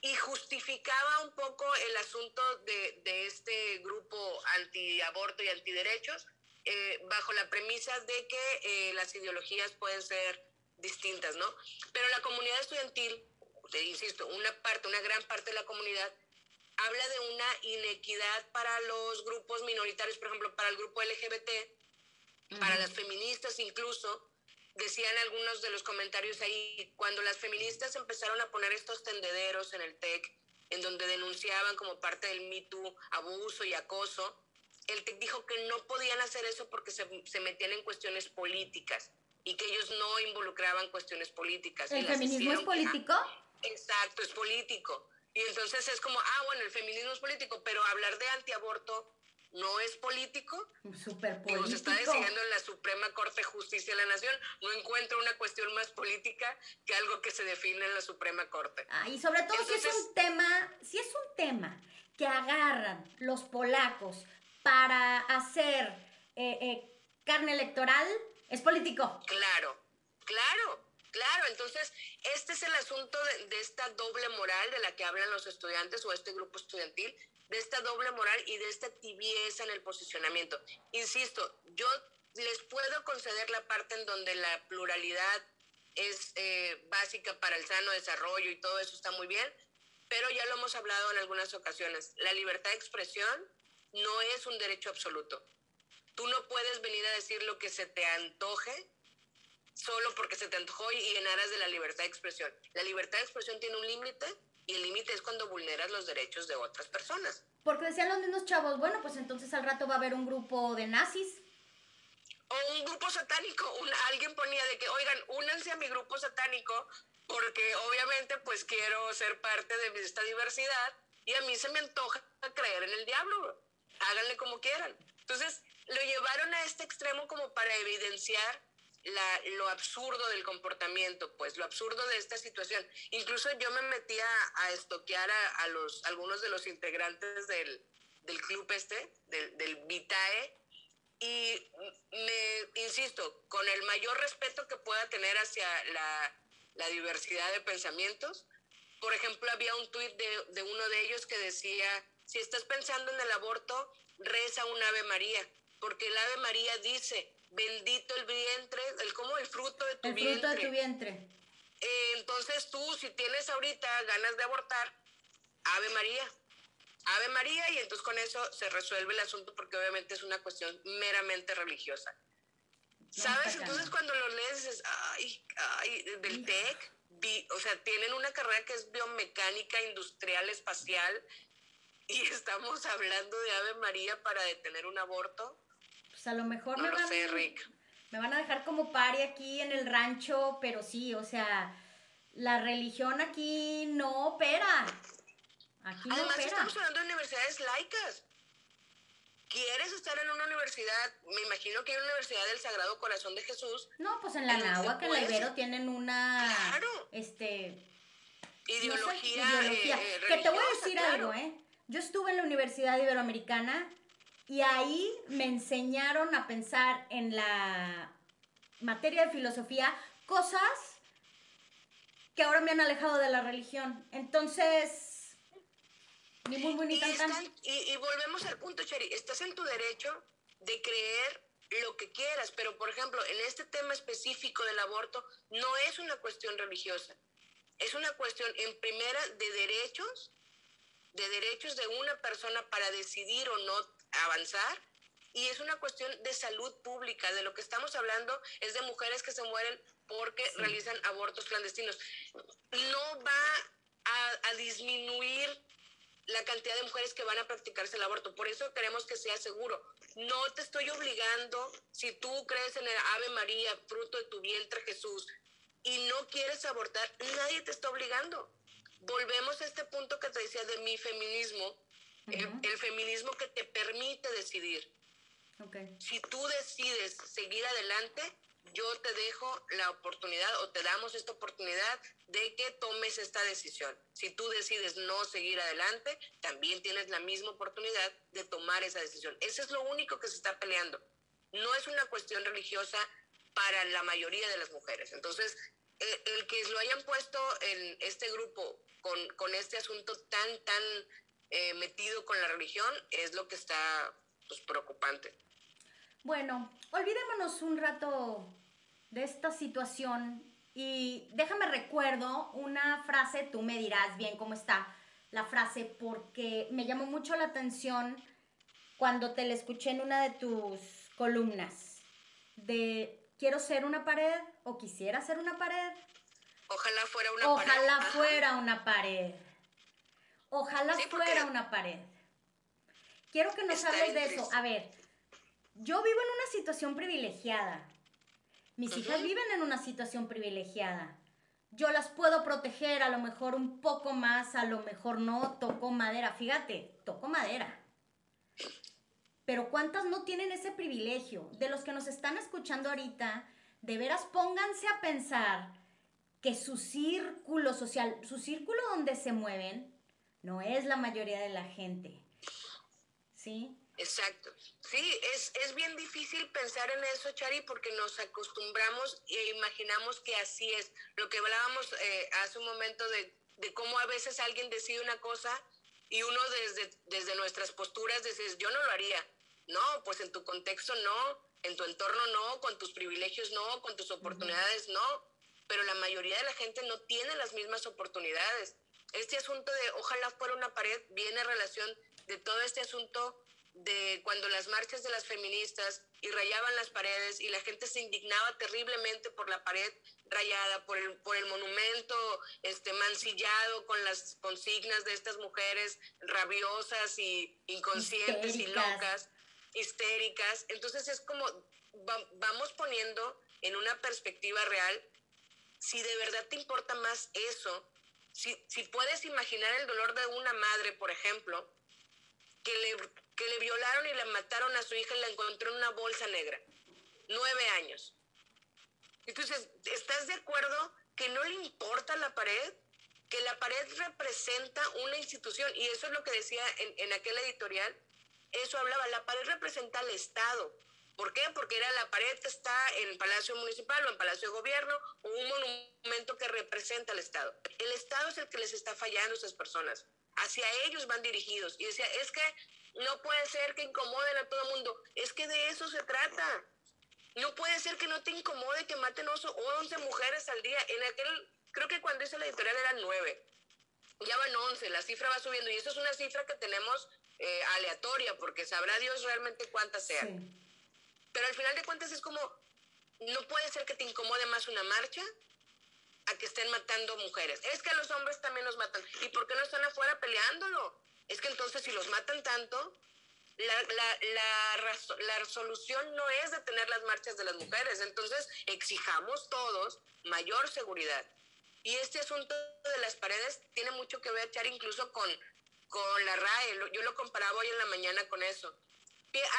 y justificaba un poco el asunto de, de este grupo antiaborto y antiderechos eh, bajo la premisa de que eh, las ideologías pueden ser distintas, ¿no? Pero la comunidad estudiantil, te insisto, una parte, una gran parte de la comunidad habla de una inequidad para los grupos minoritarios, por ejemplo, para el grupo LGBT, para las feministas incluso, decían algunos de los comentarios ahí, cuando las feministas empezaron a poner estos tendederos en el TEC, en donde denunciaban como parte del Me Too abuso y acoso, el TEC dijo que no podían hacer eso porque se, se, metían en cuestiones políticas y que ellos no involucraban cuestiones políticas. ¿El feminismo es político? exacto, es político. Y entonces es como, ah, bueno, el feminismo es político, pero hablar de antiaborto no es político. Súper político. se está decidiendo en la Suprema Corte de Justicia de la Nación. No encuentro una cuestión más política que algo que se define en la Suprema Corte. Ah, y sobre todo Entonces, si es un tema, si es un tema que agarran los polacos para hacer eh, eh, carne electoral, es político. Claro, claro. Claro, entonces este es el asunto de, esta doble moral de la que hablan los estudiantes o este grupo estudiantil, de esta doble moral y de esta tibieza en el posicionamiento. Insisto, yo les puedo conceder la parte en donde la pluralidad es eh, básica para el sano desarrollo y todo eso está muy bien, pero ya lo hemos hablado en algunas ocasiones, la libertad de expresión no es un derecho absoluto. Tú no puedes venir a decir lo que se te antoje solo porque se te antojó y en aras de la libertad de expresión. La libertad de expresión tiene un límite y el límite es cuando vulneras los derechos de otras personas. Porque decían los mismos chavos, bueno, pues entonces al rato va a haber un grupo de nazis. O un grupo satánico. alguien ponía de que, oigan, únanse a mi grupo satánico porque obviamente pues quiero ser parte de esta diversidad y a mí se me antoja creer en el diablo. Háganle como quieran. Entonces lo llevaron a este extremo como para evidenciar la, lo absurdo del comportamiento, pues lo absurdo de esta situación. Incluso yo me metí a, estoquear a, los, algunos de los integrantes del, del club este, del, del Vitae, y me, insisto, con el mayor respeto que pueda tener hacia la, la diversidad de pensamientos. Por ejemplo, había un tuit de, de uno de ellos que decía, si estás pensando en el aborto, reza un Ave María, porque el Ave María dice, bendito el vientre, el como el fruto de tu vientre. El fruto de tu vientre. Eh, entonces tú, si tienes ahorita ganas de abortar, Ave María. Ave María y entonces con eso se resuelve el asunto porque obviamente es una cuestión meramente religiosa. ¿Sabes? Entonces cuando lo lees dices, ay, ay, del TEC, o sea, tienen una carrera que es biomecánica, industrial, espacial, y estamos hablando de Ave María para detener un aborto. Pues a lo mejor no me, lo van, sé, Rick. me van a dejar como pari aquí en el rancho, pero sí, o sea, la religión aquí no opera. Aquí Además, no opera. estamos hablando de universidades laicas. ¿Quieres estar en una universidad? Me imagino que hay una universidad del Sagrado Corazón de Jesús. No, pues en la Nahua, que en la Ibero tienen una. Claro. Este. Ideología. No sé, ideología. eh, que te voy a decir claro. algo, ¿eh? Yo estuve en la Universidad Iberoamericana y ahí me enseñaron a pensar en la materia de filosofía cosas que ahora me han alejado de la religión. Entonces, ni muy, muy, ni Y, tan, tan. están- y, y volvemos al punto, Cheri. Estás en tu derecho de creer lo que quieras, pero por ejemplo, en este tema específico del aborto, no es una cuestión religiosa. Es una cuestión, en primera, de derechos, de derechos de una persona para decidir o no avanzar. Y es una cuestión de salud pública. De lo que estamos hablando es de mujeres que se mueren porque realizan abortos clandestinos. No va a, a disminuir la cantidad de mujeres que van a practicarse el aborto. Por eso queremos que sea seguro. No te estoy obligando, si tú crees en el Ave María, fruto de tu vientre Jesús, y no quieres abortar, nadie te está obligando. Volvemos a este punto que te decía de mi feminismo, el- Ujú. el, feminismo que te permite decidir. Si tú decides seguir adelante, yo te dejo la oportunidad o te damos esta oportunidad de que tomes esta decisión. Si tú decides no seguir adelante, también tienes la misma oportunidad de tomar esa decisión. Eso es lo único que se está peleando. No es una cuestión religiosa para la mayoría de las mujeres. Entonces, eh, el, que lo hayan puesto en este grupo con, con este asunto tan, tan eh, metido con la religión es lo que está pues, preocupante. Bueno, olvidémonos un rato de esta situación y déjame recuerdo una frase, tú me dirás bien cómo está la frase, porque me llamó mucho la atención cuando te la escuché en una de tus columnas, de quiero ser una pared o quisiera ser una pared. Ojalá fuera una pared. Ojalá fuera una pared. Ojalá fuera una pared. Quiero que nos hables de eso. A ver, yo vivo en una situación privilegiada. Mis hijas viven en una situación privilegiada. Yo las puedo proteger a lo mejor un poco más, a lo mejor no, toco madera. Fíjate, toco madera. Pero ¿cuántas no tienen ese privilegio? De los que nos están escuchando ahorita, de veras pónganse a pensar que su círculo social, su círculo donde se mueven, no es la mayoría de la gente. ¿Sí? Exacto. Sí, es, es bien difícil pensar en eso, Chari, porque nos acostumbramos e imaginamos que así es. Lo que hablábamos eh, hace un momento de, de, cómo a veces alguien decide una cosa y uno desde, desde nuestras posturas dices, yo no lo haría. No, pues en tu contexto no, en tu entorno no, con tus privilegios no, con tus oportunidades no, pero la mayoría de la gente no tiene las mismas oportunidades. Este asunto de ojalá fuera una pared viene a relación de todo este asunto de cuando las marchas de las feministas y rayaban las paredes y la gente se indignaba terriblemente por la pared rayada, por el, por el monumento este, mancillado con las consignas de estas mujeres rabiosas y inconscientes y locas, histéricas. Entonces es como vamos poniendo en una perspectiva real si de verdad te importa más eso, si, si puedes imaginar el dolor de una madre, por ejemplo, que le que le violaron y le mataron a su hija y la encontró en una bolsa negra. Nueve años. Entonces, ¿estás de acuerdo que no le importa la pared? Que la pared representa una institución. Y eso es lo que decía en, en aquel editorial. Eso hablaba, la pared representa al Estado. ¿Por qué? Porque era la pared que está en Palacio Municipal o en Palacio de Gobierno o un monumento que representa al Estado. El Estado es el que les está fallando a esas personas. Hacia ellos van dirigidos. Y decía, es que no puede ser que incomoden a todo el mundo. Es que de eso se trata. No puede ser que no te incomode que maten 11 mujeres al día. En aquel, creo que cuando hice la editorial eran 9. Ya van 11, la cifra va subiendo. Y eso es una cifra que tenemos eh, aleatoria, porque sabrá Dios realmente cuántas sean. Pero al final de cuentas es como, no puede ser que te incomode más una marcha a que estén matando mujeres. Es que a los hombres también los matan. ¿Y por qué no están afuera peleándolo? es que entonces si los matan tanto, la, la, la, la, solución no es detener las marchas de las mujeres, entonces exijamos todos mayor seguridad. Y este asunto de las paredes tiene mucho que ver, Char, incluso con, con la RAE. Yo lo comparaba hoy en la mañana con eso.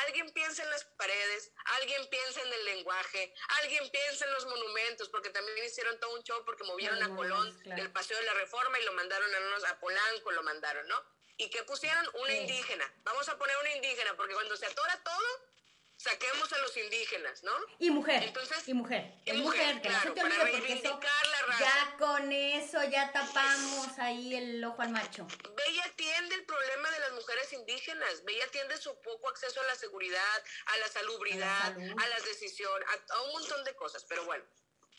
Alguien piensa en las paredes, alguien piensa en el lenguaje, alguien piensa en los monumentos, porque también hicieron todo un show porque movieron a Colón del Paseo de la Reforma y lo mandaron a, a Polanco, lo mandaron, ¿no? ¿Y qué pusieron? Una indígena. Vamos a poner una indígena, porque cuando se atora todo, saquemos a los indígenas, ¿no? Y mujer. Entonces, y mujer. Y mujer, claro, para reivindicar la raza. Ya con eso ya tapamos ahí el ojo al macho. Ve y atiende el problema de las mujeres indígenas. Ve y atiende su poco acceso a la seguridad, a la salubridad, a, las decisiones, a un montón de cosas. Pero bueno,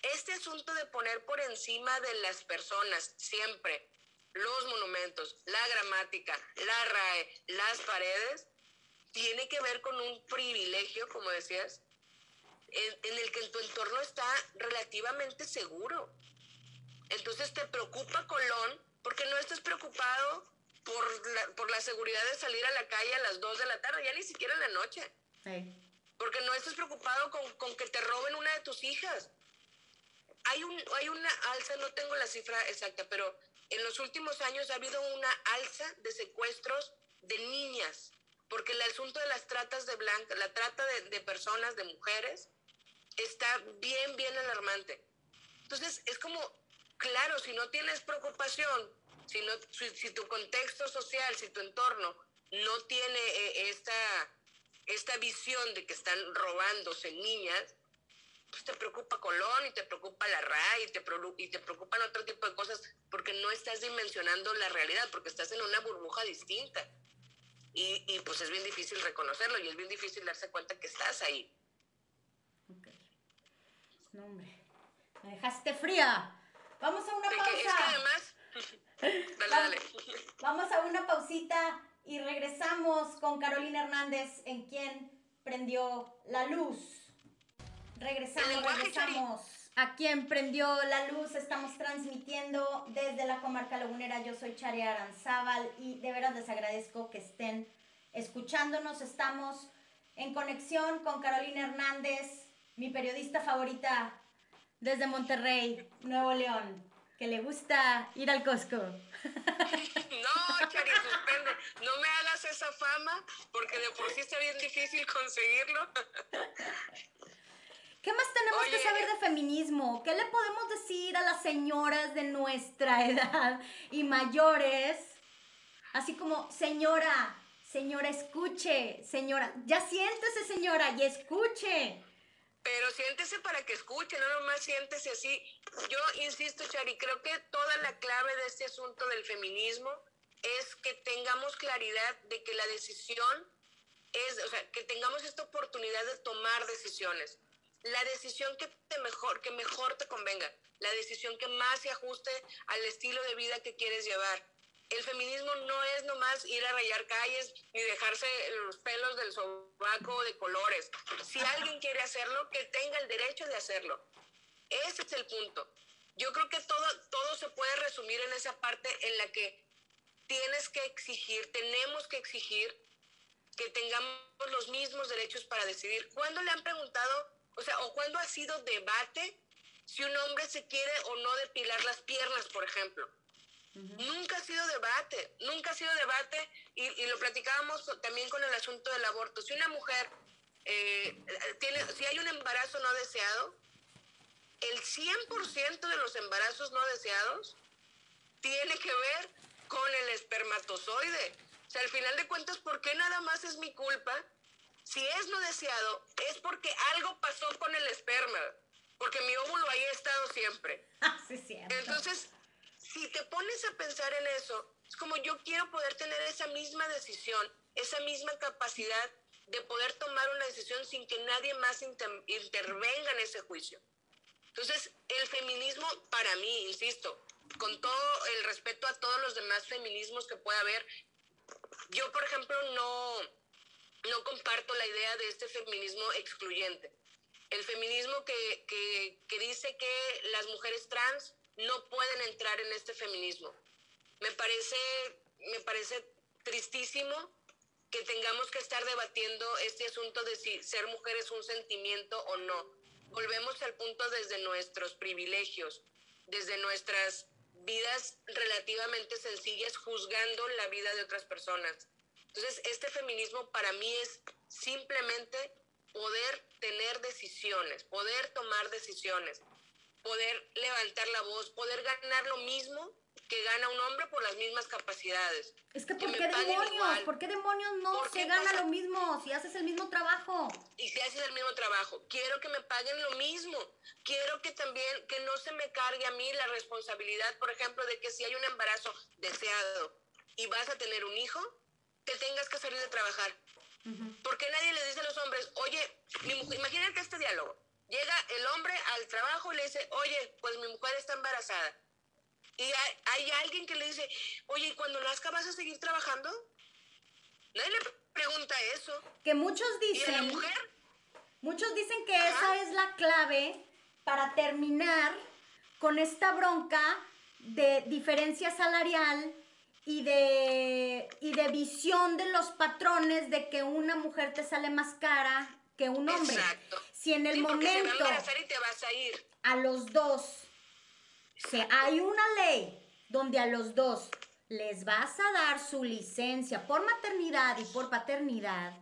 este asunto de poner por encima de las personas siempre los monumentos, la gramática, la RAE, las paredes, tiene que ver con un privilegio, como decías, en, el que tu entorno está relativamente seguro. Entonces te preocupa Colón porque no estás preocupado por la, por la seguridad de salir a la calle a las 2 de la tarde, ya ni siquiera en la noche. Porque no estás preocupado con, con, que te roben una de tus hijas. Hay, un, hay una alza, no tengo la cifra exacta, pero en los últimos años ha habido una alza de secuestros de niñas, porque el asunto de las tratas de blancas, la trata de, personas, de mujeres, está bien, bien alarmante. Entonces, es como, claro, si no tienes preocupación, si, no, si, tu contexto social, si tu entorno no tiene eh, esta, esta visión de que están robándose niñas, pues te preocupa Colón y te preocupa la RAI y te, y te preocupan otro tipo de cosas porque no estás dimensionando la realidad, porque estás en una burbuja distinta. Y, y pues es bien difícil reconocerlo y es bien difícil darse cuenta que estás ahí. Ok. No, hombre. Me dejaste fría. Vamos a una pausa. es que además. dale, dale. Vamos a una pausita y regresamos con Carolina Hernández, en quien prendió la luz. Regresamos, regresamos. Quien prendió la luz, estamos transmitiendo desde la comarca lagunera. Yo soy Chari Aranzábal y de veras les agradezco que estén escuchándonos. Estamos en conexión con Carolina Hernández, mi periodista favorita desde Monterrey, Nuevo León, que le gusta ir al Costco. No, Chari, suspende. No me hagas esa fama porque de por sí está bien difícil conseguirlo. ¿Qué más tenemos que saber de feminismo? ¿Qué le podemos decir a las señoras de nuestra edad y mayores? Así como, señora, señora, escuche, señora, ya siéntese, señora, y escuche. Pero siéntese para que escuche, no nomás siéntese así. Yo insisto, Chari, creo que toda la clave de este asunto del feminismo es que tengamos claridad de que la decisión es, o sea, que tengamos esta oportunidad de tomar decisiones la decisión que, te mejor, que mejor te convenga, la decisión que más se ajuste al estilo de vida que quieres llevar. El feminismo no es nomás ir a rayar calles ni dejarse los pelos del sobaco de colores. Si alguien quiere hacerlo, que tenga el derecho de hacerlo. Ese es el punto. Yo creo que todo, todo se puede resumir en esa parte en la que tienes que exigir, tenemos que exigir que tengamos los mismos derechos para decidir. ¿Cuándo le han preguntado o sea, o cuando ha sido debate si un hombre se quiere o no depilar las piernas, por ejemplo. Nunca ha sido debate, nunca ha sido debate y, lo platicábamos también con el asunto del aborto. Si una mujer eh, tiene, si hay un embarazo no deseado, el 100% de los embarazos no deseados tiene que ver con el espermatozoide. O sea, al final de cuentas, ¿por qué nada más es mi culpa si es no deseado, es porque algo pasó con el esperma, porque mi óvulo ahí ha estado siempre. Ah, sí. Entonces, si te pones a pensar en eso, es como yo quiero poder tener esa misma decisión, esa misma capacidad de poder tomar una decisión sin que nadie más intervenga en ese juicio. Entonces, el feminismo para mí, insisto, con todo el respeto a todos los demás feminismos que pueda haber, yo, por ejemplo, no, no comparto la idea de este feminismo excluyente. El feminismo que, que, dice que las mujeres trans no pueden entrar en este feminismo. Me parece, me parece tristísimo que tengamos que estar debatiendo este asunto de si ser mujer es un sentimiento o no. Volvemos al punto desde nuestros privilegios, desde nuestras vidas relativamente sencillas, juzgando la vida de otras personas. Entonces, este feminismo para mí es simplemente poder tener decisiones, poder tomar decisiones, poder levantar la voz, poder ganar lo mismo que gana un hombre por las mismas capacidades. Es que ¿por qué demonios? ¿Por qué demonios no se gana lo mismo si haces el mismo trabajo? Y si haces el mismo trabajo, quiero que me paguen lo mismo. Quiero que también que no se me cargue a mí la responsabilidad, por ejemplo, de que si hay un embarazo deseado y vas a tener un hijo, te tengas que salir de trabajar. Porque nadie le dice a los hombres, oye, imagínate este diálogo. Llega el hombre al trabajo y le dice, oye, pues mi mujer está embarazada. Y hay, alguien que le dice, oye, ¿y cuando nazca vas a seguir trabajando? Nadie le pregunta eso. Que muchos dicen... ¿Y la mujer? Muchos dicen que esa es la clave para terminar con esta bronca de diferencia salarial y de, y de visión de los patrones de que una mujer te sale más cara que un hombre. Exacto. Si en el momento a y te vas a ir. A los dos, se, hay una ley donde a los dos les vas a dar su licencia por maternidad y por paternidad,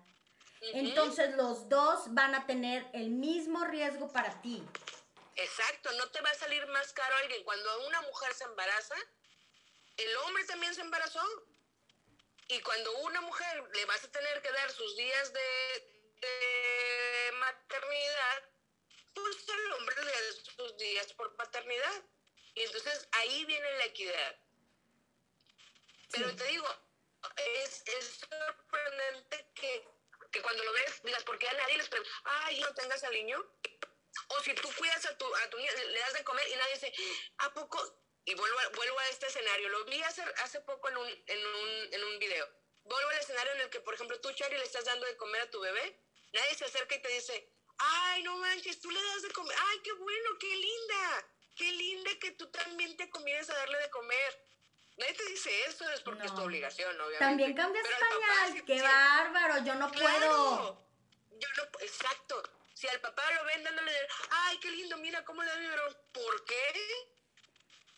entonces los dos van a tener el mismo riesgo para ti. Exacto, no te va a salir más caro alguien. Cuando una mujer se embaraza, el hombre también se embarazó. Y cuando una mujer le vas a tener que dar sus días de, maternidad, pues el hombre le da sus días por paternidad. Y entonces ahí viene la equidad. Pero te digo, es, es sorprendente que, que, cuando lo ves, digas, ¿por qué a nadie les pregunta, ay, no tengas al niño? O si tú cuidas a tu, a tu niño, le das de comer y nadie dice, ¿a poco? Y vuelvo a, vuelvo a este escenario. Lo vi hace, hace poco en un, en, un, en un video. Vuelvo al escenario en el que, por ejemplo, tú, Chari, le estás dando de comer a tu bebé. Nadie se acerca y te dice, ay, no manches, tú le das de comer. Ay, qué bueno, qué linda. Qué linda que tú también te comiences a darle de comer. Nadie te dice eso, es porque es tu obligación, obviamente. También cambias pañal, qué bárbaro, yo no puedo. Yo no, exacto. Si al papá lo ven dándole de, ay, qué lindo, mira cómo le da mi ¿Por qué?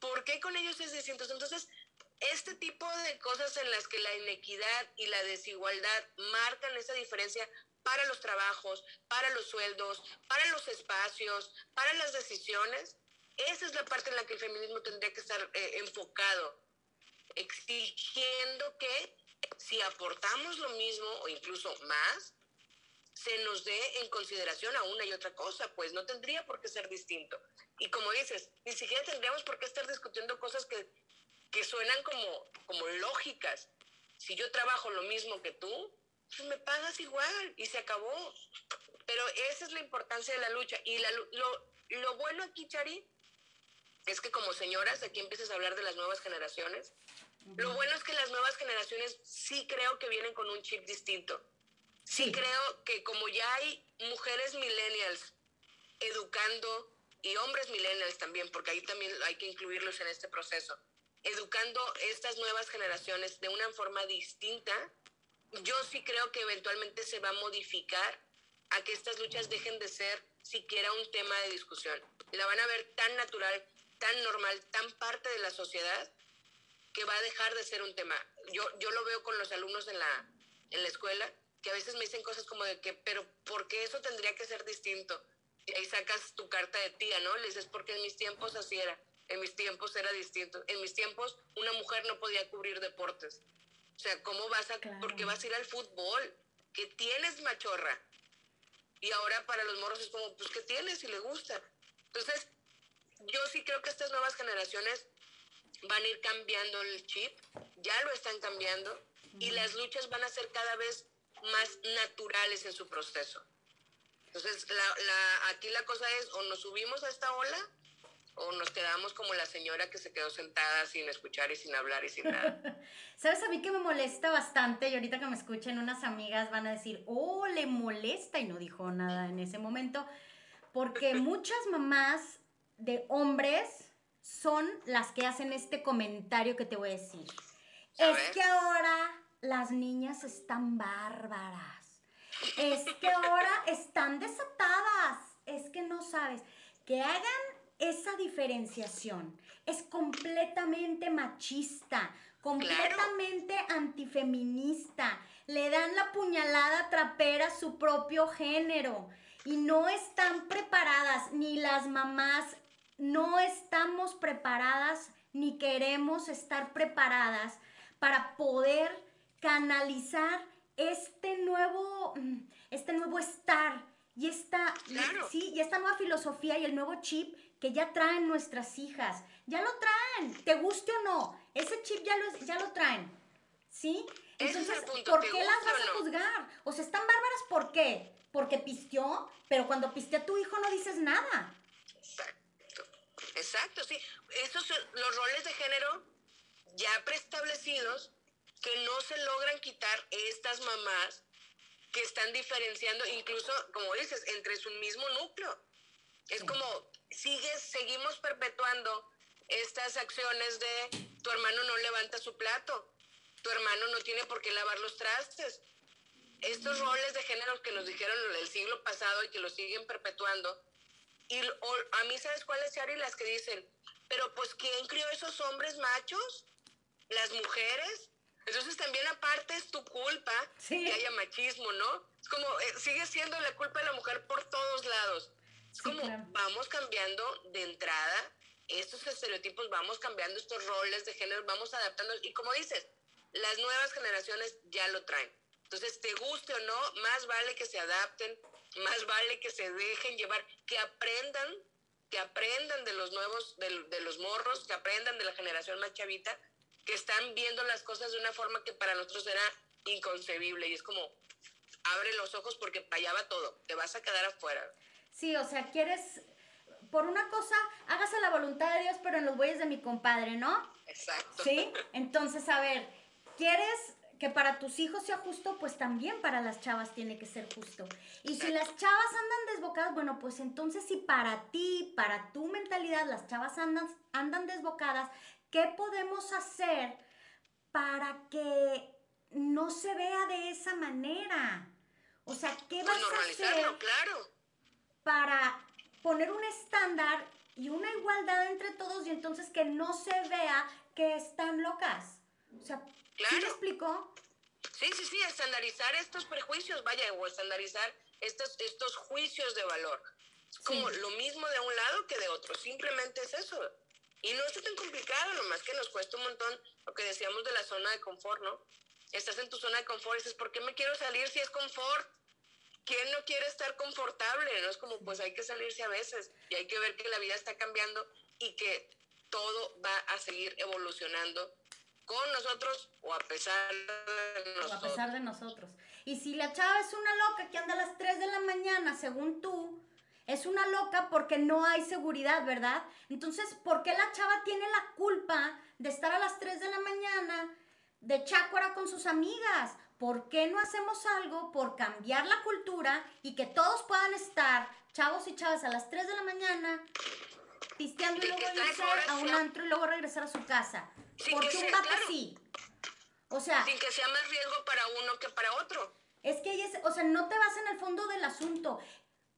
¿Por qué con ellos es distinto? Entonces, este tipo de cosas en las que la inequidad y la desigualdad marcan esa diferencia para los trabajos, para los sueldos, para los espacios, para las decisiones, esa es la parte en la que el feminismo tendría que estar eh, enfocado, exigiendo que si aportamos lo mismo o incluso más, se nos dé en consideración a una y otra cosa, pues no tendría por qué ser distinto. Y como dices, ni siquiera tendríamos por qué estar discutiendo cosas que, que suenan como, como lógicas. Si yo trabajo lo mismo que tú, pues me pagas igual y se acabó. Pero esa es la importancia de la lucha. Y la, lo, lo bueno aquí, Chari, es que como señoras, aquí empiezas a hablar de las nuevas generaciones. Lo bueno es que las nuevas generaciones sí creo que vienen con un chip distinto sí creo que como ya hay mujeres millennials educando y hombres millennials también, porque ahí también hay que incluirlos en este proceso, educando estas nuevas generaciones de una forma distinta, yo sí creo que eventualmente se va a modificar a que estas luchas dejen de ser siquiera un tema de discusión. La van a ver tan natural, tan normal, tan parte de la sociedad, que va a dejar de ser un tema. Yo, yo lo veo con los alumnos en la, en la escuela que a veces me dicen cosas como de que, pero ¿por qué eso tendría que ser distinto? Y ahí sacas tu carta de tía, ¿no? Le dices, porque en mis tiempos así era, en mis tiempos era distinto. En mis tiempos una mujer no podía cubrir deportes. O sea, ¿cómo vas a, por qué vas a ir al fútbol? ¿Qué tienes, machorra? Y ahora para los morros es como, pues, ¿qué tienes si le gusta? Entonces, yo sí creo que estas nuevas generaciones van a ir cambiando el chip, ya lo están cambiando, y las luchas van a ser cada vez más naturales en su proceso. Entonces, la, aquí la cosa es, o nos subimos a esta ola, o nos quedamos como la señora que se quedó sentada sin escuchar y sin hablar y sin nada. ¿Sabes a mí que me molesta bastante? Y ahorita que me escuchen unas amigas van a decir, oh, le molesta y no dijo nada en ese momento. Porque muchas mamás de hombres son las que hacen este comentario que te voy a decir. es que ahora las niñas están bárbaras. Es que ahora están desatadas. Es que no sabes. Que hagan esa diferenciación. Es completamente machista, completamente antifeminista. Le dan la puñalada trapera a su propio género. Y no están preparadas, ni las mamás, no estamos preparadas, ni queremos estar preparadas para poder canalizar este nuevo, mm, este nuevo estar y esta, sí, y esta nueva filosofía y el nuevo chip que ya traen nuestras hijas. Ya lo traen, te guste o no, ese chip ya lo, ya lo traen. ¿Sí? Entonces, ¿por qué las vas a juzgar? O sea, están bárbaras, ¿por qué? Porque pisteó, pero cuando pistea tu hijo no dices nada. Exacto, exacto, sí. Esos los roles de género ya preestablecidos que no se logran quitar estas mamás que están diferenciando, incluso, como dices, entre su mismo núcleo. Es como, sigues, seguimos perpetuando estas acciones de tu hermano no levanta su plato, tu hermano no tiene por qué lavar los trastes. Estos roles de género que nos dijeron el siglo pasado y que lo siguen perpetuando. Y a mí, ¿sabes cuáles, Chari? Las que dicen, pero pues, ¿quién crió esos hombres machos? ¿Las mujeres? Entonces también aparte es tu culpa que haya machismo, ¿no? Es como, eh, sigue siendo la culpa de la mujer por todos lados. Es como, vamos cambiando de entrada estos estereotipos, vamos cambiando estos roles de género, vamos adaptando. Y como dices, las nuevas generaciones ya lo traen. Entonces, te guste o no, más vale que se adapten, más vale que se dejen llevar, que aprendan, que aprendan de los nuevos, de, de los morros, que aprendan de la generación más chavita, que están viendo las cosas de una forma que para nosotros era inconcebible. Y es como, abre los ojos porque para allá va todo, te vas a quedar afuera. Sí, o sea, quieres, por una cosa, hágase la voluntad de Dios, pero en los bueyes de mi compadre, ¿no? Exacto. Sí, entonces, a ver, ¿quieres que para tus hijos sea justo, pues también para las chavas tiene que ser justo. Y si las chavas andan desbocadas, bueno, pues entonces si para ti, para tu mentalidad, las chavas andan, andan desbocadas, ¿qué podemos hacer para que no se vea de esa manera? O sea, ¿qué Pues vas a hacer claro. para poner un estándar y una igualdad entre todos y entonces que no se vea que están locas? O sea, ¿sí Claro. me explicó? Sí, sí, sí, estandarizar estos prejuicios, vaya, o estandarizar estos, estos juicios de valor. Es como Sí. lo mismo de un lado que de otro, simplemente es eso. Y no está tan complicado, nomás que nos cuesta un montón lo que decíamos de la zona de confort, ¿no? Estás en tu zona de confort y dices, ¿por qué me quiero salir si es confort? ¿Quién no quiere estar confortable? No es como, pues hay que salirse a veces y hay que ver que la vida está cambiando y que todo va a seguir evolucionando con nosotros o a pesar de O nosotros. a pesar de nosotros. Y si la chava es una loca que anda a las 3 de la mañana, según tú, es una loca porque no hay seguridad, ¿verdad? Entonces, ¿por qué la chava tiene la culpa de estar a las 3 de la mañana de chácuara con sus amigas? ¿Por qué no hacemos algo por cambiar la cultura y que todos puedan estar, chavos y chavas, a las 3 de la mañana, pisteando y luego irse a un antro y luego regresar a su casa? Porque que un vato claro. sí. O sea, sin que sea más riesgo para uno que para otro. es que ellas, o sea, no te vas en el fondo del asunto,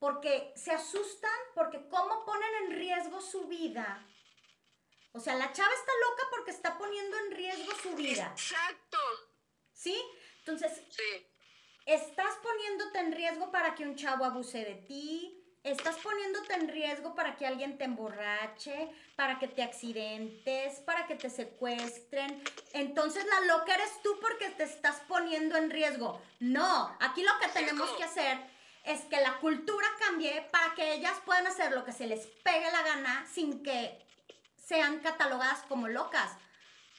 porque se asustan, porque cómo ponen en riesgo su vida. O sea, la chava está loca porque está poniendo en riesgo su vida, Exacto. ¿sí? Entonces, Sí. estás poniéndote en riesgo para que un chavo abuse de ti, estás poniéndote en riesgo para que alguien te emborrache, para que te accidentes, para que te secuestren. Entonces la loca eres tú porque te estás poniendo en riesgo. No, aquí lo que tenemos que hacer es que la cultura cambie para que ellas puedan hacer lo que se les pegue la gana sin que sean catalogadas como locas.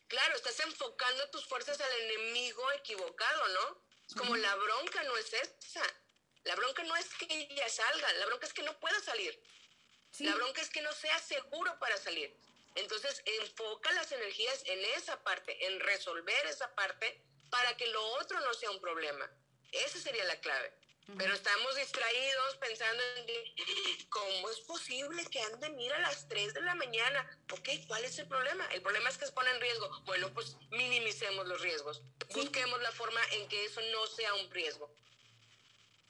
Claro, estás enfocando tus fuerzas al enemigo equivocado, ¿no? Es como la bronca no es esa. La bronca no es que ella salga, la bronca es que no pueda salir. Sí. La bronca es que no sea seguro para salir. Entonces, enfoca las energías en esa parte, en resolver esa parte para que lo otro no sea un problema. Esa sería la clave. Pero estamos distraídos pensando en que, cómo es posible que anden ir a las 3 de la mañana. Ok, ¿cuál es el problema? El problema es que se pone en riesgo. Bueno, pues minimicemos los riesgos. Busquemos la forma en que eso no sea un riesgo.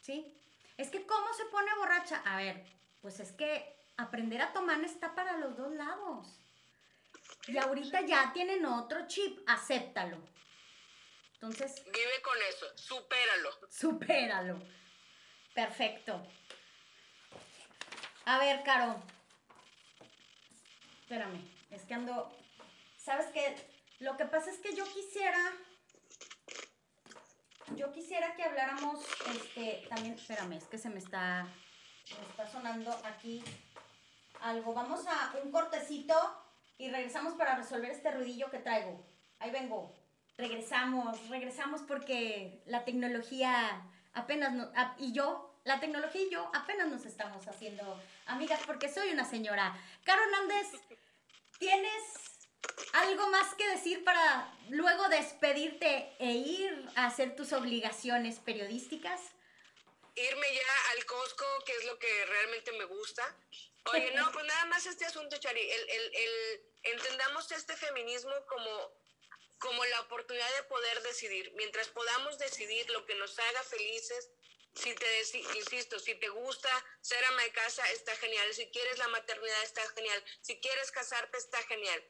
Sí. Es que ¿cómo se pone borracha? A ver, pues es que aprender a tomar está para los dos lados. Y ahorita ya tienen otro chip, acéptalo. Entonces, Vive con eso, supéralo. supéralo. Perfecto. A ver, Caro. Espérame, es que ando... ¿Sabes qué? Lo que pasa es que yo quisiera... Yo quisiera que habláramos, este, también, espérame, es que se me está, me está sonando aquí algo. Vamos a un cortecito y regresamos para resolver este ruidillo que traigo. Ahí vengo. Regresamos, regresamos porque la tecnología apenas no, a- y yo, la tecnología y yo apenas nos estamos haciendo amigas porque soy una señora. Caro Hernández, ¿tienes algo más que decir para luego despedirte e ir a hacer tus obligaciones periodísticas? irme ya al Costco, que es lo que realmente me gusta. Oye, no, pues nada más este asunto, Chari, el, el, el- entendamos este feminismo como, como la oportunidad de poder decidir. Mientras podamos decidir lo que nos haga felices, si te insisto, si te gusta ser ama de casa, está genial. Si quieres la maternidad, está genial. Si quieres casarte, está genial.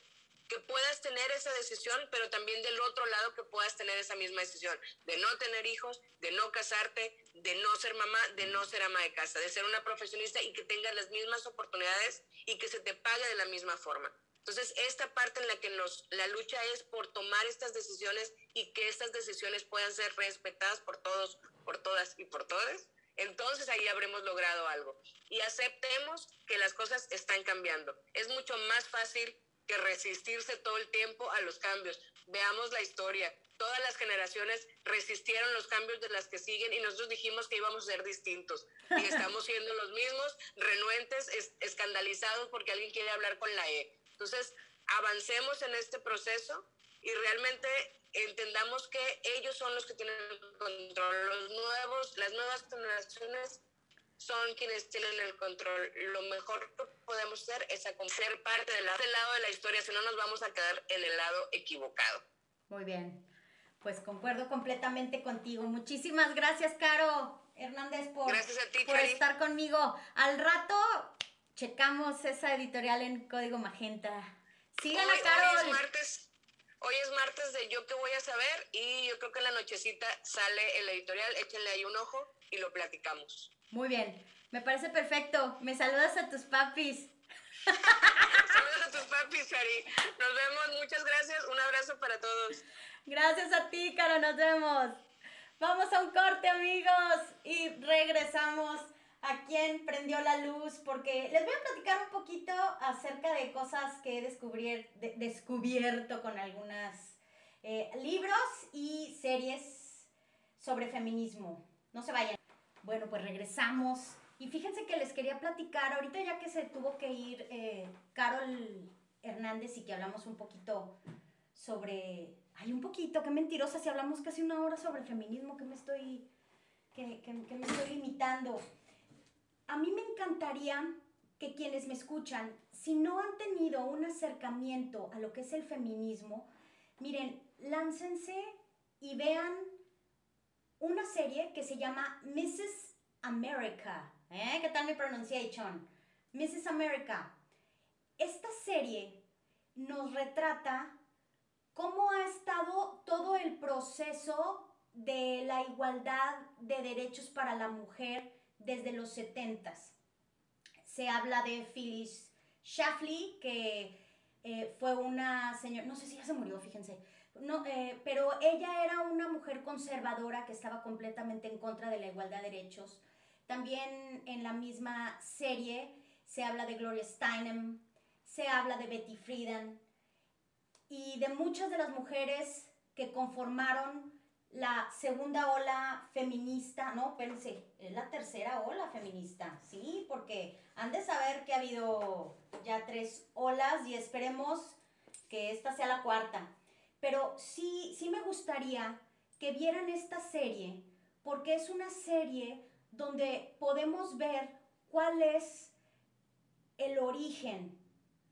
que puedas tener esa decisión, pero también del otro lado que puedas tener esa misma decisión, de no tener hijos, de no casarte, de no ser mamá, de no ser ama de casa, de ser una profesionista y que tengas las mismas oportunidades y que se te pague de la misma forma. Entonces, esta parte en la que nos, la lucha es por tomar estas decisiones y que estas decisiones puedan ser respetadas por todos, por todas y por todas, entonces ahí habremos logrado algo. Y aceptemos que las cosas están cambiando. Es mucho más fácil que resistirse todo el tiempo a los cambios. Veamos la historia. Todas las generaciones resistieron los cambios de las que siguen y nosotros dijimos que íbamos a ser distintos. Y estamos siendo los mismos, renuentes, escandalizados porque alguien quiere hablar con la E. Entonces, avancemos en este proceso y realmente entendamos que ellos son los que tienen el control. Los nuevos, las nuevas generaciones son quienes tienen el control. Lo mejor que podemos hacer es ser parte del lado de la historia, si no nos vamos a quedar en el lado equivocado. Muy bien, pues concuerdo completamente contigo. Muchísimas gracias, Caro Hernández, por, por estar conmigo. Al rato checamos esa editorial en Código Magenta. Síganla, Caro. Hoy es martes. Hoy es martes de Yo qué voy a saber y yo creo que en la nochecita sale el editorial. Échenle ahí un ojo y lo platicamos. Muy bien, me parece perfecto. Me saludas a tus papis. Saludos a tus papis, Cari. Nos vemos, muchas gracias. Un abrazo para todos. Gracias a ti, Caro, nos vemos. Vamos a un corte, amigos, y regresamos a quien prendió la luz, porque les voy a platicar un poquito acerca de cosas que he descubierto con algunos eh, libros y series sobre feminismo. No se vayan. Bueno, pues regresamos. Y fíjense que les quería platicar, ahorita ya que se tuvo que ir eh, Carol Hernández y que hablamos un poquito sobre... Ay, un poquito, qué mentirosa, si hablamos casi una hora sobre feminismo, que me estoy... que, que me estoy limitando. A mí me encantaría que quienes me escuchan, si no han tenido un acercamiento a lo que es el feminismo, miren, láncense y vean una serie que se llama Mrs. America. ¿Eh? ¿Qué tal mi pronunciación? Mrs. America. Esta serie nos retrata cómo ha estado todo el proceso de la igualdad de derechos para la mujer desde los 70 Se habla de Phyllis Schlafly, que eh, fue una señora, no sé si ya se murió, fíjense, no, eh, pero ella era una mujer conservadora que estaba completamente en contra de la igualdad de derechos. También en la misma serie se habla de Gloria Steinem, se habla de Betty Friedan y de muchas de las mujeres que conformaron la segunda ola feminista, no, pensé, es la tercera ola feminista, sí, porque han de saber que ha habido ya tres olas y esperemos que esta sea la cuarta. Pero sí, sí me gustaría que vieran esta serie, porque es una serie donde podemos ver cuál es el origen,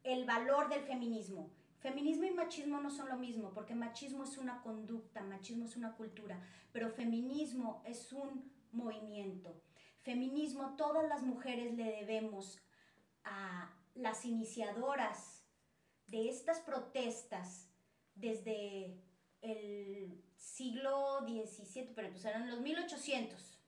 el valor del feminismo. Feminismo y machismo no son lo mismo, porque machismo es una conducta, machismo es una cultura, pero feminismo es un movimiento. Feminismo, todas las mujeres le debemos a las iniciadoras de estas protestas desde el siglo XVII, pero pues eran los 1800,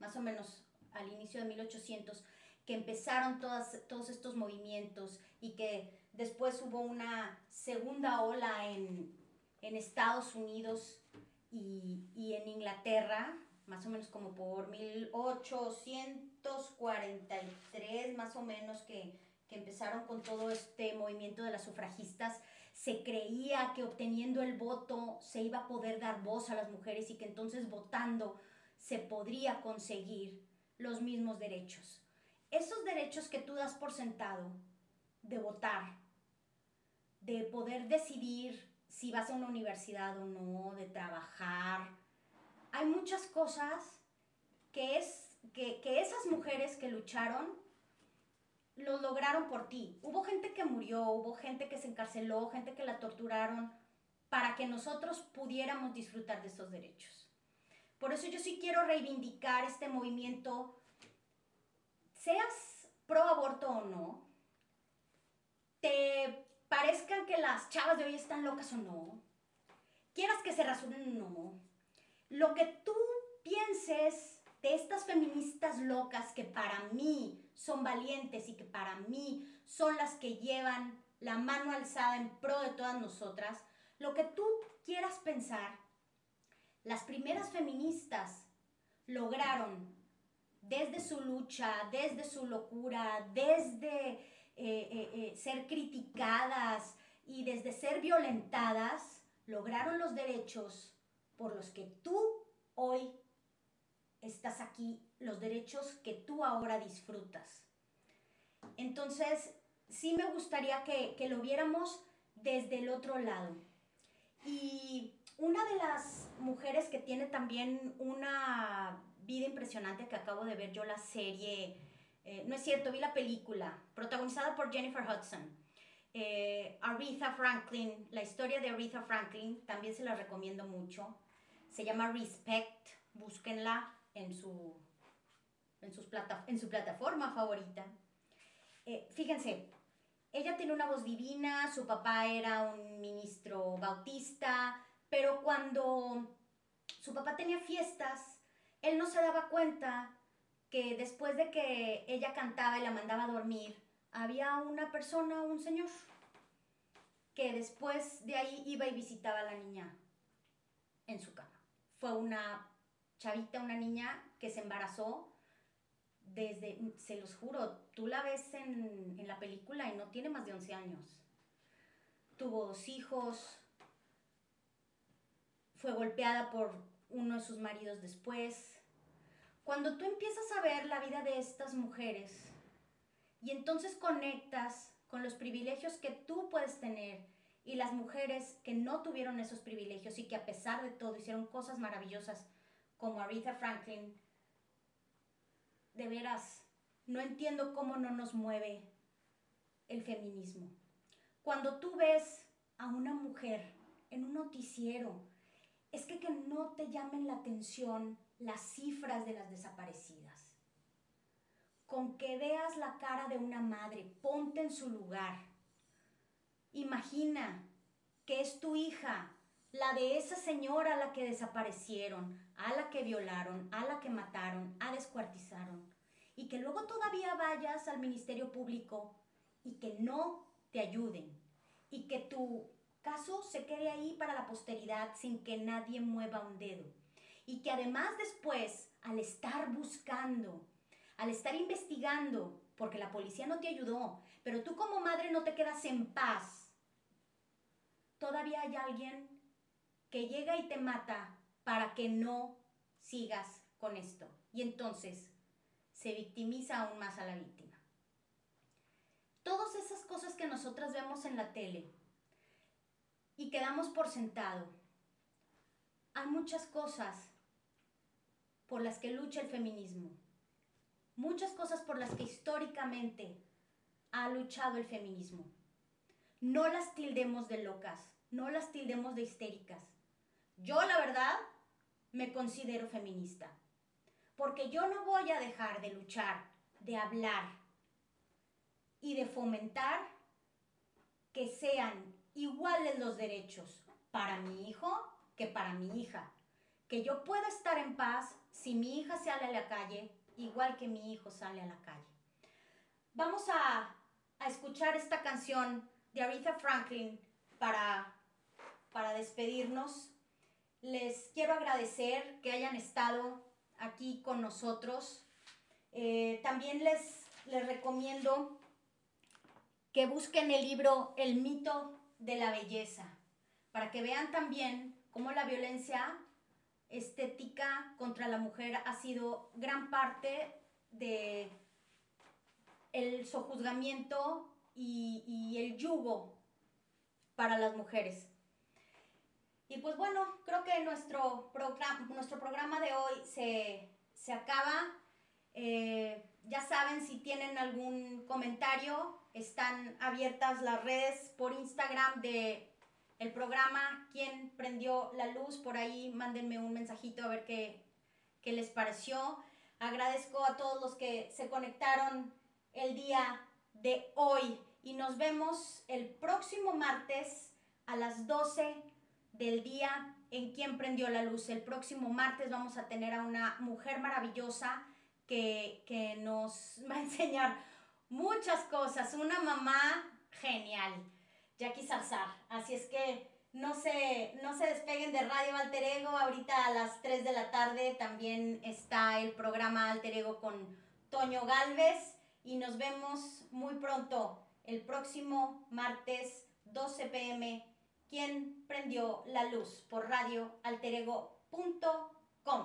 más o menos al inicio de 1800, que empezaron todas, todos estos movimientos y que después hubo una segunda ola en, Estados Unidos y, y, en Inglaterra, más o menos como por 1843, más o menos que que empezaron con todo este movimiento de las sufragistas, se creía que obteniendo el voto se iba a poder dar voz a las mujeres y que entonces votando se podría conseguir los mismos derechos. Esos derechos que tú das por sentado, de votar, de poder decidir si vas a una universidad o no, de trabajar, hay muchas cosas que, es, que, que esas mujeres que lucharon lo lograron por ti. Hubo gente que murió, hubo gente que se encarceló, gente que la torturaron para que nosotros pudiéramos disfrutar de estos derechos. Por eso yo sí quiero reivindicar este movimiento, seas pro aborto o no, te parezcan que las chavas de hoy están locas o no, quieras que se rasuren o no, lo que tú pienses de estas feministas locas que para mí son valientes y que para mí son las que llevan la mano alzada en pro de todas nosotras, lo que tú quieras pensar, las primeras feministas lograron desde su lucha, desde su locura, desde eh, eh, eh, ser criticadas y desde ser violentadas, lograron los derechos por los que tú hoy estás aquí, los derechos que tú ahora disfrutas. Entonces, sí me gustaría que, que lo viéramos desde el otro lado. Y una de las mujeres que tiene también una vida impresionante que acabo de ver yo la serie, eh, no es cierto, vi la película, protagonizada por Jennifer Hudson. Eh, Aretha Franklin, la historia de Aretha Franklin, también se la recomiendo mucho. Se llama Respect, búsquenla en su, en sus plata, en su plataforma favorita. Eh, fíjense, ella tiene una voz divina, su papá era un ministro bautista, pero cuando su papá tenía fiestas, él no se daba cuenta que después de que ella cantaba y la mandaba a dormir, había una persona, un señor, que después de ahí iba y visitaba a la niña en su cama. Fue una chavita, una niña que se embarazó desde, se los juro, tú la ves en, en la película y no tiene más de 11 años. Tuvo dos hijos, fue golpeada por uno de sus maridos después. Cuando tú empiezas a ver la vida de estas mujeres y entonces conectas con los privilegios que tú puedes tener y las mujeres que no tuvieron esos privilegios y que a pesar de todo hicieron cosas maravillosas como Aretha Franklin, de veras, no entiendo cómo no nos mueve el feminismo. Cuando tú ves a una mujer en un noticiero es que, que no te llamen la atención las cifras de las desaparecidas. Con que veas la cara de una madre, ponte en su lugar. Imagina que es tu hija, la de esa señora a la que desaparecieron, a la que violaron, a la que mataron, a descuartizaron. Y que luego todavía vayas al Ministerio Público y que no te ayuden. Y que tu caso se quede ahí para la posteridad sin que nadie mueva un dedo. Y que además después, al estar buscando, al estar investigando, porque la policía no te ayudó, pero tú como madre no te quedas en paz, todavía hay alguien que llega y te mata para que no sigas con esto. Y entonces se victimiza aún más a la víctima. Todas esas cosas que nosotras vemos en la tele, y quedamos por sentado. Hay muchas cosas por las que lucha el feminismo, muchas cosas por las que históricamente ha luchado el feminismo. No las tildemos de locas, no las tildemos de histéricas. Yo la verdad me considero feminista, porque yo no voy a dejar de luchar, de hablar y de fomentar que sean iguales los derechos para mi hijo que para mi hija. Que yo pueda estar en paz si mi hija sale a la calle, igual que mi hijo sale a la calle. Vamos a, escuchar esta canción de Aretha Franklin para, para despedirnos. Les quiero agradecer que hayan estado aquí con nosotros. Eh, también les, les recomiendo que busquen el libro El mito de la belleza, para que vean también cómo la violencia estética contra la mujer ha sido gran parte de el sojuzgamiento y, el yugo para las mujeres. Y pues bueno, creo que nuestro, programa, nuestro programa de hoy se, se acaba. Eh, ya saben, si tienen algún comentario, están abiertas las redes por Instagram de el programa Quién prendió la luz. Por ahí mándenme un mensajito a ver qué, qué les pareció. Agradezco a todos los que se conectaron el día de hoy. y nos vemos el próximo martes a las 12 del día en quien prendió la luz. El próximo martes vamos a tener a una mujer maravillosa que, que nos va a enseñar muchas cosas. Una mamá genial, Jackie Zarzar. Así es que no se, no se despeguen de Radio Alter Ego. Ahorita a las 3 de la tarde también está el programa Alter Ego con Toño Galvez. Y nos vemos muy pronto, el próximo martes 12 pm. ¿Quién prendió la luz? Por radioalterego.com.